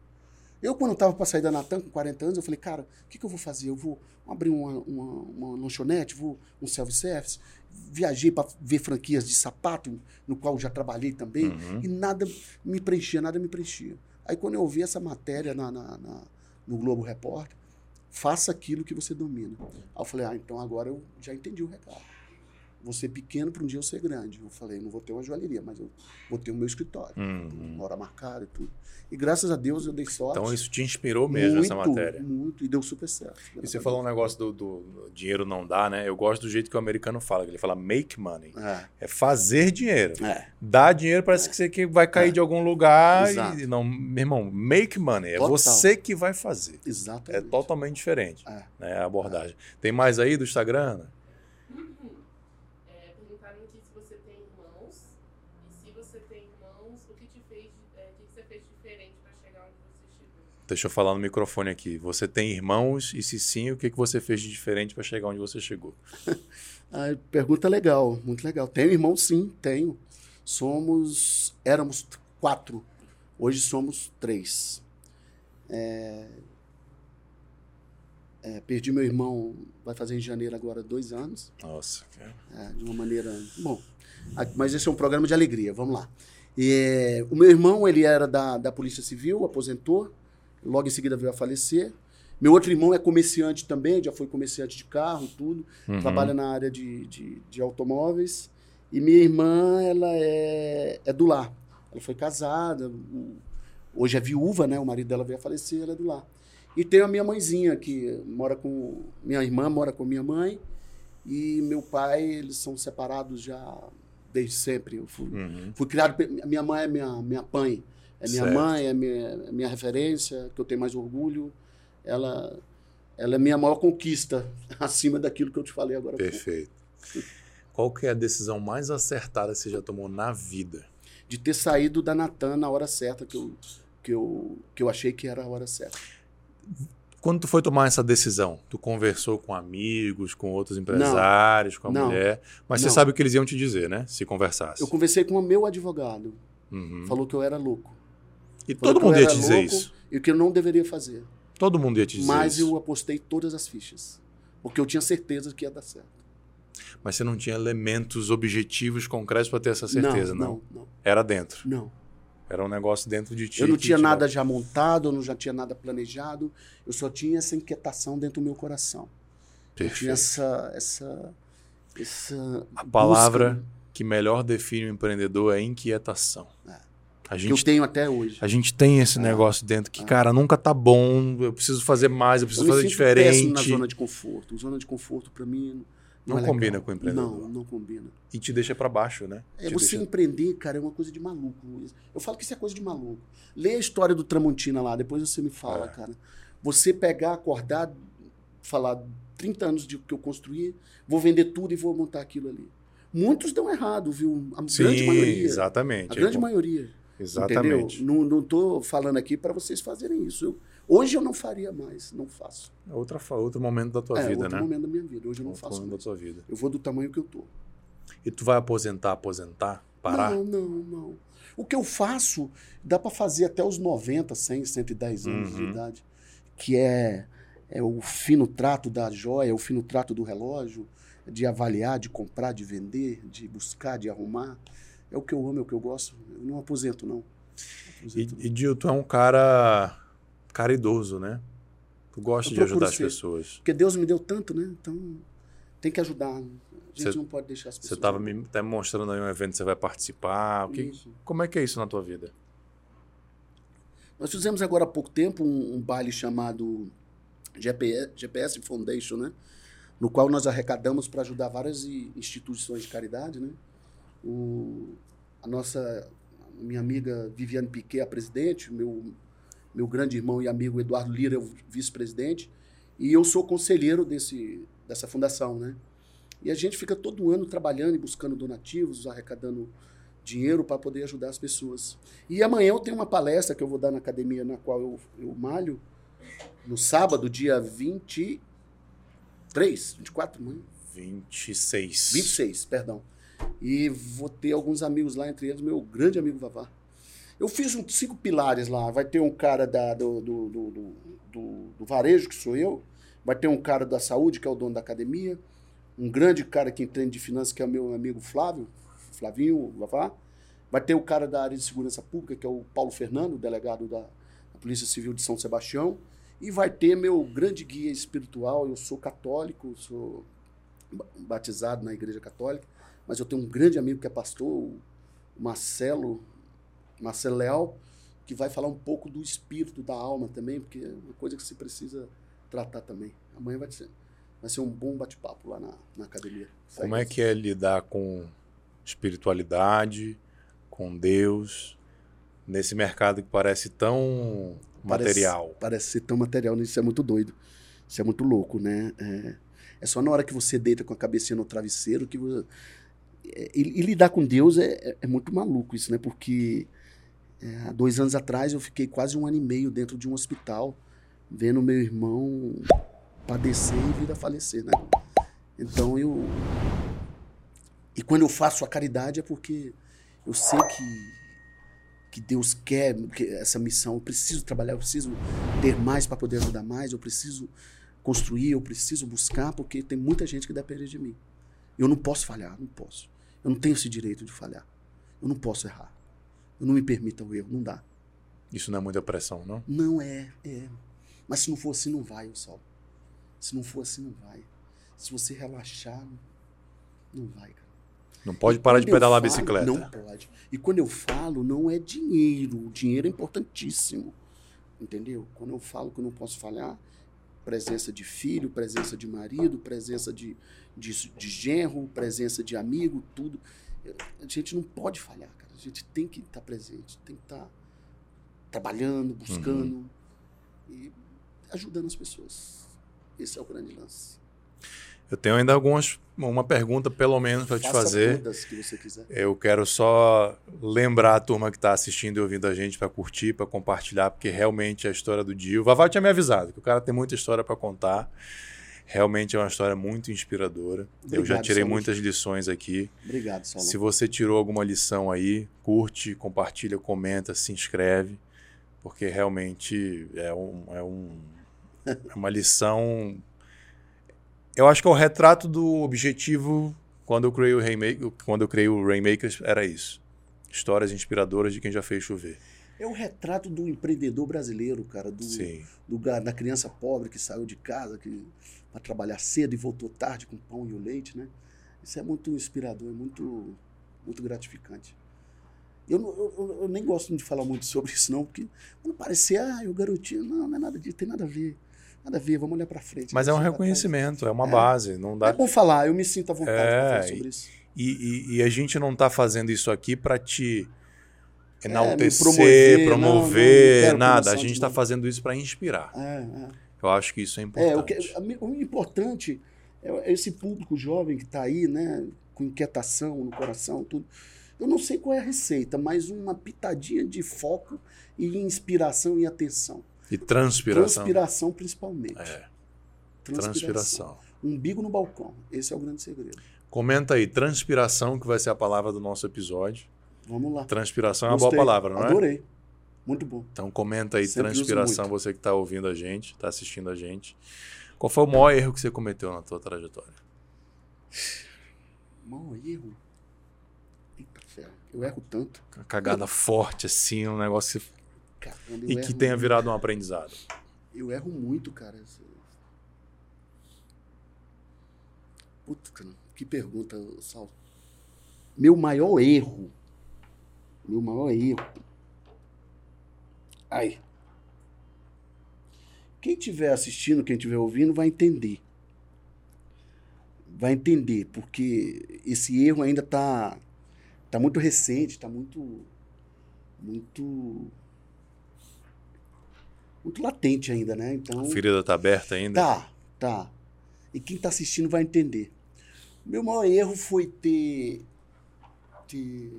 Eu, quando estava para sair da Natan com 40 anos, eu falei, cara, o que, que eu vou fazer? Eu vou abrir uma, uma, uma lanchonete, vou um self-service. Viajei para ver franquias de sapato, no qual já trabalhei também, uhum. e nada me preenchia, nada me preenchia. Aí, quando eu ouvi essa matéria na, na, na no Globo Repórter, faça aquilo que você domina. Aí eu falei, ah, então agora eu já entendi o recado vou ser pequeno para um dia eu ser grande. Eu falei, não vou ter uma joalheria, mas eu vou ter o meu escritório, uhum. hora marcada e tudo. E graças a Deus eu dei sorte. Então isso te inspirou mesmo, muito, essa matéria? Muito, e deu super certo. E você falou um negócio do, do, dinheiro não dá, né? Eu gosto do jeito que o americano fala, que ele fala make money. É, é fazer dinheiro. É. Dar dinheiro parece é. que você que vai cair é. de algum lugar Exato. e não, meu irmão, make money. É Total. você que vai fazer. Exatamente. É totalmente diferente é. né, a abordagem. Tem mais aí do Instagram? Deixa eu falar no microfone aqui. Você tem irmãos? E se sim, o que, que você fez de diferente para chegar onde você chegou? ah, pergunta legal, muito legal. Tenho irmão, sim, tenho. Somos, éramos quatro. Hoje somos três. É, é, perdi meu irmão, vai fazer em janeiro agora dois anos. Nossa. É, de uma maneira. Bom, mas esse é um programa de alegria, vamos lá. E, é, o meu irmão, ele era da, da Polícia Civil, aposentou logo em seguida veio a falecer. Meu outro irmão é comerciante também, já foi comerciante de carro, tudo. Uhum. Trabalha na área de, de, de, automóveis. E minha irmã, ela é, é do lar. Ela foi casada, hoje é viúva, né? O marido dela veio a falecer, ela é do lar. E tem a minha mãezinha, que mora com... Minha irmã mora com minha mãe. E meu pai, eles são separados já desde sempre. Eu fui, uhum. fui criado... Minha mãe é minha, minha mãe. É minha certo. mãe, é minha, é minha referência, que eu tenho mais orgulho. Ela, ela é minha maior conquista, acima daquilo que eu te falei agora. Perfeito. Qual que é a decisão mais acertada que você já tomou na vida? De ter saído da Natan na hora certa, que eu, que eu, que eu achei que era a hora certa. Quando tu foi tomar essa decisão, tu conversou com amigos, com outros empresários, não, com a não, mulher, mas não. você sabe o que eles iam te dizer, né? Se conversasse. Eu conversei com o meu advogado. Uhum. Falou que eu era louco. E todo mundo ia te dizer isso. E o que eu não deveria fazer. Todo mundo ia te dizer Mas isso. eu apostei todas as fichas. Porque eu tinha certeza que ia dar certo. Mas você não tinha elementos objetivos concretos para ter essa certeza, não, não? Não, Era dentro? Não. Era um negócio dentro de ti. Eu não tinha nada já montado, eu não já tinha nada planejado. Eu só tinha essa inquietação dentro do meu coração. Perfeito. Eu tinha essa, essa, essa A palavra busca. que melhor define o empreendedor é inquietação. É. A gente, que eu tenho até hoje. A gente tem esse é. negócio dentro que, é. cara, nunca tá bom, eu preciso fazer mais, eu preciso eu fazer diferente. na zona de conforto. Zona de conforto, para mim, não, não é combina com o empreendedor. Não, não combina. E te deixa para baixo, né? É, você deixa... empreender, cara, é uma coisa de maluco. Eu falo que isso é coisa de maluco. Lê a história do Tramontina lá, depois você me fala, é. cara. Você pegar, acordar, falar 30 anos de que eu construí, vou vender tudo e vou montar aquilo ali. Muitos dão errado, viu? A Sim, grande maioria. Exatamente. A grande maioria. Exatamente. Entendeu? Não estou falando aqui para vocês fazerem isso. Eu, hoje eu não faria mais, não faço. É outra, outro momento da tua é, vida, outro né? outro momento da minha vida. Hoje eu não outro faço momento mais. da tua vida. Eu vou do tamanho que eu tô. E tu vai aposentar, aposentar? Parar? Não, não, não. O que eu faço, dá para fazer até os 90, 100, 110 anos uhum. de idade. Que é, é o fino trato da joia, o fino trato do relógio, de avaliar, de comprar, de vender, de buscar, de arrumar. É o que eu amo, é o que eu gosto. Eu não aposento, não. E, e Gil, tu é um cara caridoso, né? Tu gosta de ajudar as pessoas. Porque Deus me deu tanto, né? Então tem que ajudar. A gente cê, não pode deixar as pessoas. Você estava me até mostrando aí um evento que você vai participar. O que, como é que é isso na tua vida? Nós fizemos agora há pouco tempo um, um baile chamado GPS, GPS Foundation, né? no qual nós arrecadamos para ajudar várias instituições de caridade, né? O, a nossa minha amiga Viviane Piquet, a presidente, meu meu grande irmão e amigo Eduardo Lira, o vice-presidente, e eu sou conselheiro desse, dessa fundação, né? E a gente fica todo ano trabalhando e buscando donativos, arrecadando dinheiro para poder ajudar as pessoas. E amanhã eu tenho uma palestra que eu vou dar na academia na qual eu, eu malho, no sábado, dia 23, 24, mãe? 26. 26, perdão. E vou ter alguns amigos lá, entre eles meu grande amigo Vavá. Eu fiz cinco pilares lá. Vai ter um cara da, do, do, do, do, do varejo, que sou eu. Vai ter um cara da saúde, que é o dono da academia. Um grande cara que entende de finanças, que é o meu amigo Flávio, Flavinho Vavá. Vai ter o cara da área de segurança pública, que é o Paulo Fernando, delegado da, da Polícia Civil de São Sebastião. E vai ter meu grande guia espiritual. Eu sou católico, sou batizado na Igreja Católica, mas eu tenho um grande amigo que é pastor, o Marcelo Marcelo Leal, que vai falar um pouco do espírito, da alma também, porque é uma coisa que se precisa tratar também. Amanhã vai ser, vai ser um bom bate-papo lá na, na academia. Como é que é lidar com espiritualidade, com Deus, nesse mercado que parece tão material? Parece, parece ser tão material, isso é muito doido. Isso é muito louco, né? É, é só na hora que você deita com a cabecinha no travesseiro que você... É, e, e, lidar com Deus é, é, é muito maluco isso, né? Porque é, há dois anos atrás eu fiquei quase um ano e meio dentro de um hospital, vendo meu irmão padecer e vir a falecer, né? Então eu. E quando eu faço a caridade é porque eu sei que, que Deus quer que essa missão. Eu preciso trabalhar, eu preciso ter mais para poder ajudar mais, eu preciso construir, eu preciso buscar, porque tem muita gente que depende de mim. Eu não posso falhar, não posso. Eu não tenho esse direito de falhar. Eu não posso errar. Eu não me permita o erro, não dá. Isso não é muita pressão, não? Não é, é. Mas se não for assim, não vai, o sol. Se não for assim, não vai. Se você relaxar, não vai, cara. Não pode parar de pedalar falo, a bicicleta. Não pode. E quando eu falo, não é dinheiro. O dinheiro é importantíssimo. Entendeu? Quando eu falo que eu não posso falhar, presença de filho, presença de marido, presença de, de, de genro, presença de amigo, tudo. A gente não pode falhar, cara. A gente tem que estar presente, tem que estar trabalhando, buscando uhum. e ajudando as pessoas. Esse é o grande lance. Eu tenho ainda algumas uma pergunta pelo menos para te fazer. Que você quiser. Eu quero só lembrar a turma que está assistindo e ouvindo a gente para curtir, para compartilhar, porque realmente a história do Dio. O Vavá tinha me avisado que o cara tem muita história para contar. Realmente é uma história muito inspiradora. Obrigado, eu já tirei Saulo. muitas lições aqui. Obrigado, Saulo. Se você tirou alguma lição aí, curte, compartilha, comenta, se inscreve, porque realmente é, um, é, um, é uma lição. Eu acho que é o retrato do objetivo quando eu criei o Rainmaker, quando eu criei o Rainmakers era isso. Histórias inspiradoras de quem já fez chover. É o retrato do empreendedor brasileiro, cara, do, do da criança pobre que saiu de casa, que para trabalhar cedo e voltou tarde com o pão e o leite, né? Isso é muito inspirador, é muito, muito gratificante. Eu, eu, eu, nem gosto de falar muito sobre isso, não, porque quando parecer, ah, o garotinho, não, não é nada disso, tem nada a ver. Nada a ver, vamos olhar para frente. Mas é um reconhecimento, é uma é, base. Não dá... É bom falar, eu me sinto à vontade é, falar sobre isso. E, e, e, a gente não está fazendo isso aqui para te enaltecer, é, promover, promover não, não nada. A gente está fazendo isso para inspirar. É, é. Eu acho que isso é importante. É, o, que, o importante é esse público jovem que está aí, né, com inquietação no coração, tudo. Eu não sei qual é a receita, mas uma pitadinha de foco e inspiração e atenção. E transpiração. Transpiração, principalmente. É. Transpiração. transpiração. Umbigo no balcão. Esse é o grande segredo. Comenta aí, transpiração, que vai ser a palavra do nosso episódio. Vamos lá. Transpiração Gostei. é uma boa palavra, não é? Adorei. Muito bom. Então comenta aí, Sempre transpiração, você que está ouvindo a gente, está assistindo a gente. Qual foi o maior erro que você cometeu na tua trajetória? Maior erro? Eita ferro, eu erro tanto. Uma cagada forte, assim, um negócio que... Caramba, e que tenha muito. virado um aprendizado. Eu erro muito, cara. Puta, que pergunta, Sal. Meu maior erro, meu maior erro Aí. Quem estiver assistindo, quem estiver ouvindo, vai entender. vai entender, porque esse erro ainda está tá muito recente, está muito, muito, muito latente ainda, né? Então, A ferida está aberta ainda? Tá, tá. E quem está assistindo vai entender. Meu maior erro foi ter. ter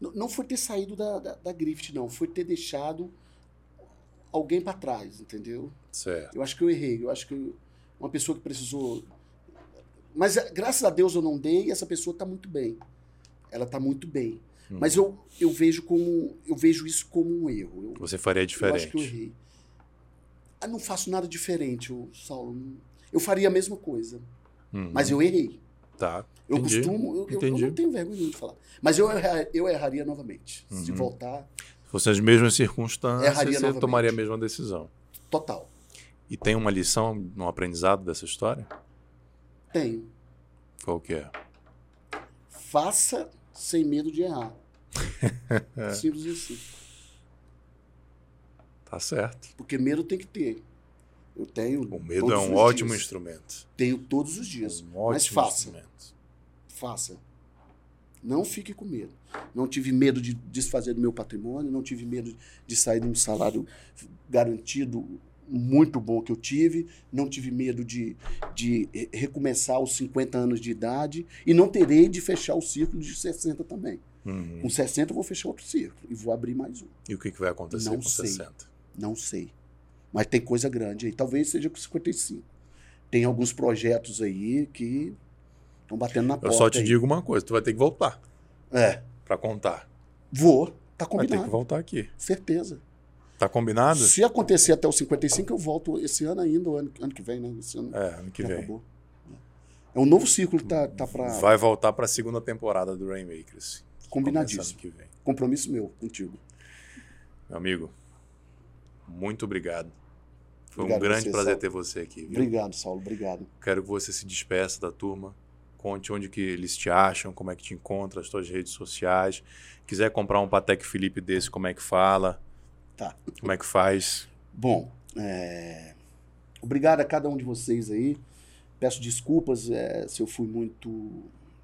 não, não foi ter saído da, da, da Grift, não. Foi ter deixado alguém para trás, entendeu? Certo. Eu acho que eu errei. Eu acho que eu- uma pessoa que precisou. Mas eh, graças a Deus eu não dei e essa pessoa está muito bem. Ela está muito bem. Uhum. Mas eu, eu vejo como eu vejo isso como um erro. Eu, Você faria eu acho diferente. que eu errei. Ah, não faço nada diferente, eu, Saulo. Eu faria a mesma coisa. Uhum. Mas eu errei. Tá. Eu Entendi. costumo. Eu, eu- eu não tenho vergonha de falar. Mas eu, eu erraria novamente. Se Uhum. voltar, Se fossem as mesmas circunstâncias, você novamente. tomaria a mesma decisão. total. E tem uma lição no aprendizado dessa história? Tenho. Qual que é? Faça sem medo de errar. Simples assim. Tá certo. Porque medo tem que ter. Eu tenho. O medo é um ótimo dias. instrumento. Tenho todos os dias. Um ótimo Mas faça. instrumento. Faça. Não fique com medo. Não tive medo de desfazer do meu patrimônio, não tive medo de sair de um salário garantido muito bom que eu tive, não tive medo de, de re- recomeçar aos 50 anos de idade e não terei de fechar o círculo de 60 também. Uhum. Com 60 eu vou fechar outro círculo e vou abrir mais um. E o que, que vai acontecer Não com sei. 60? Não sei. Mas tem coisa grande aí. Talvez seja com 55. Tem alguns projetos aí que estão batendo na porta. Eu só te aí. digo uma coisa, tu vai ter que voltar É. pra contar. Vou. Tá Vai ter que combinado. voltar aqui. Certeza. Tá combinado? Se acontecer até os 55, eu volto esse ano ainda, ou ano, ano que vem, né? Esse ano É, ano que vem. acabou. É um novo ciclo que tá, tá para Vai voltar pra segunda temporada do Rainmakers. combinadíssimo. Que vem. Compromisso meu contigo. Meu amigo, muito obrigado. Foi Obrigado um grande você, prazer Saulo. ter você aqui. Viu? Obrigado, Saulo. Obrigado. Quero que você se despeça da turma. Conte onde que eles te acham, como é que te encontra, as tuas redes sociais. Quiser comprar um Patek Felipe desse, como é que fala? Tá. Como é que faz? Bom, é, obrigado a cada um de vocês aí. Peço desculpas é, se eu fui muito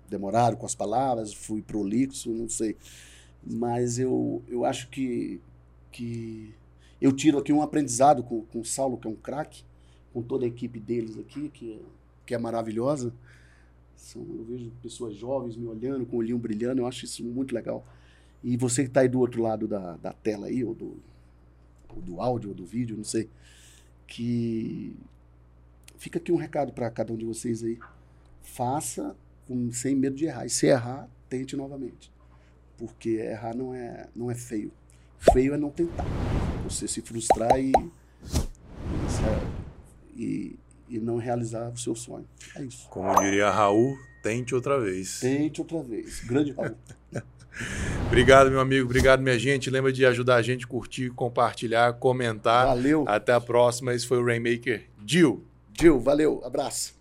demorado com as palavras, fui prolixo, não sei. Mas eu, eu acho que, que eu tiro aqui um aprendizado com, com o Saulo, que é um craque, com toda a equipe deles aqui, que, é- que é maravilhosa. São, eu vejo pessoas jovens me olhando, com o olhinho brilhando, eu acho isso muito legal. E você que está aí do outro lado da, da tela aí, ou do, ou do áudio ou do vídeo, não sei, que fica aqui um recado para cada um de vocês aí. Faça com, sem medo de errar. E se errar, tente novamente. Porque errar não é, não é feio. Feio é não tentar. Você se frustrar e, e, e não realizar o seu sonho. É isso. Como diria Raul, tente outra vez. Tente outra vez. Grande Raul. Obrigado, meu amigo. Obrigado, minha gente. Lembra de ajudar a gente, curtir, compartilhar, comentar. Valeu. Até a próxima. Esse foi o Rainmaker Jill. Gil, valeu. Abraço.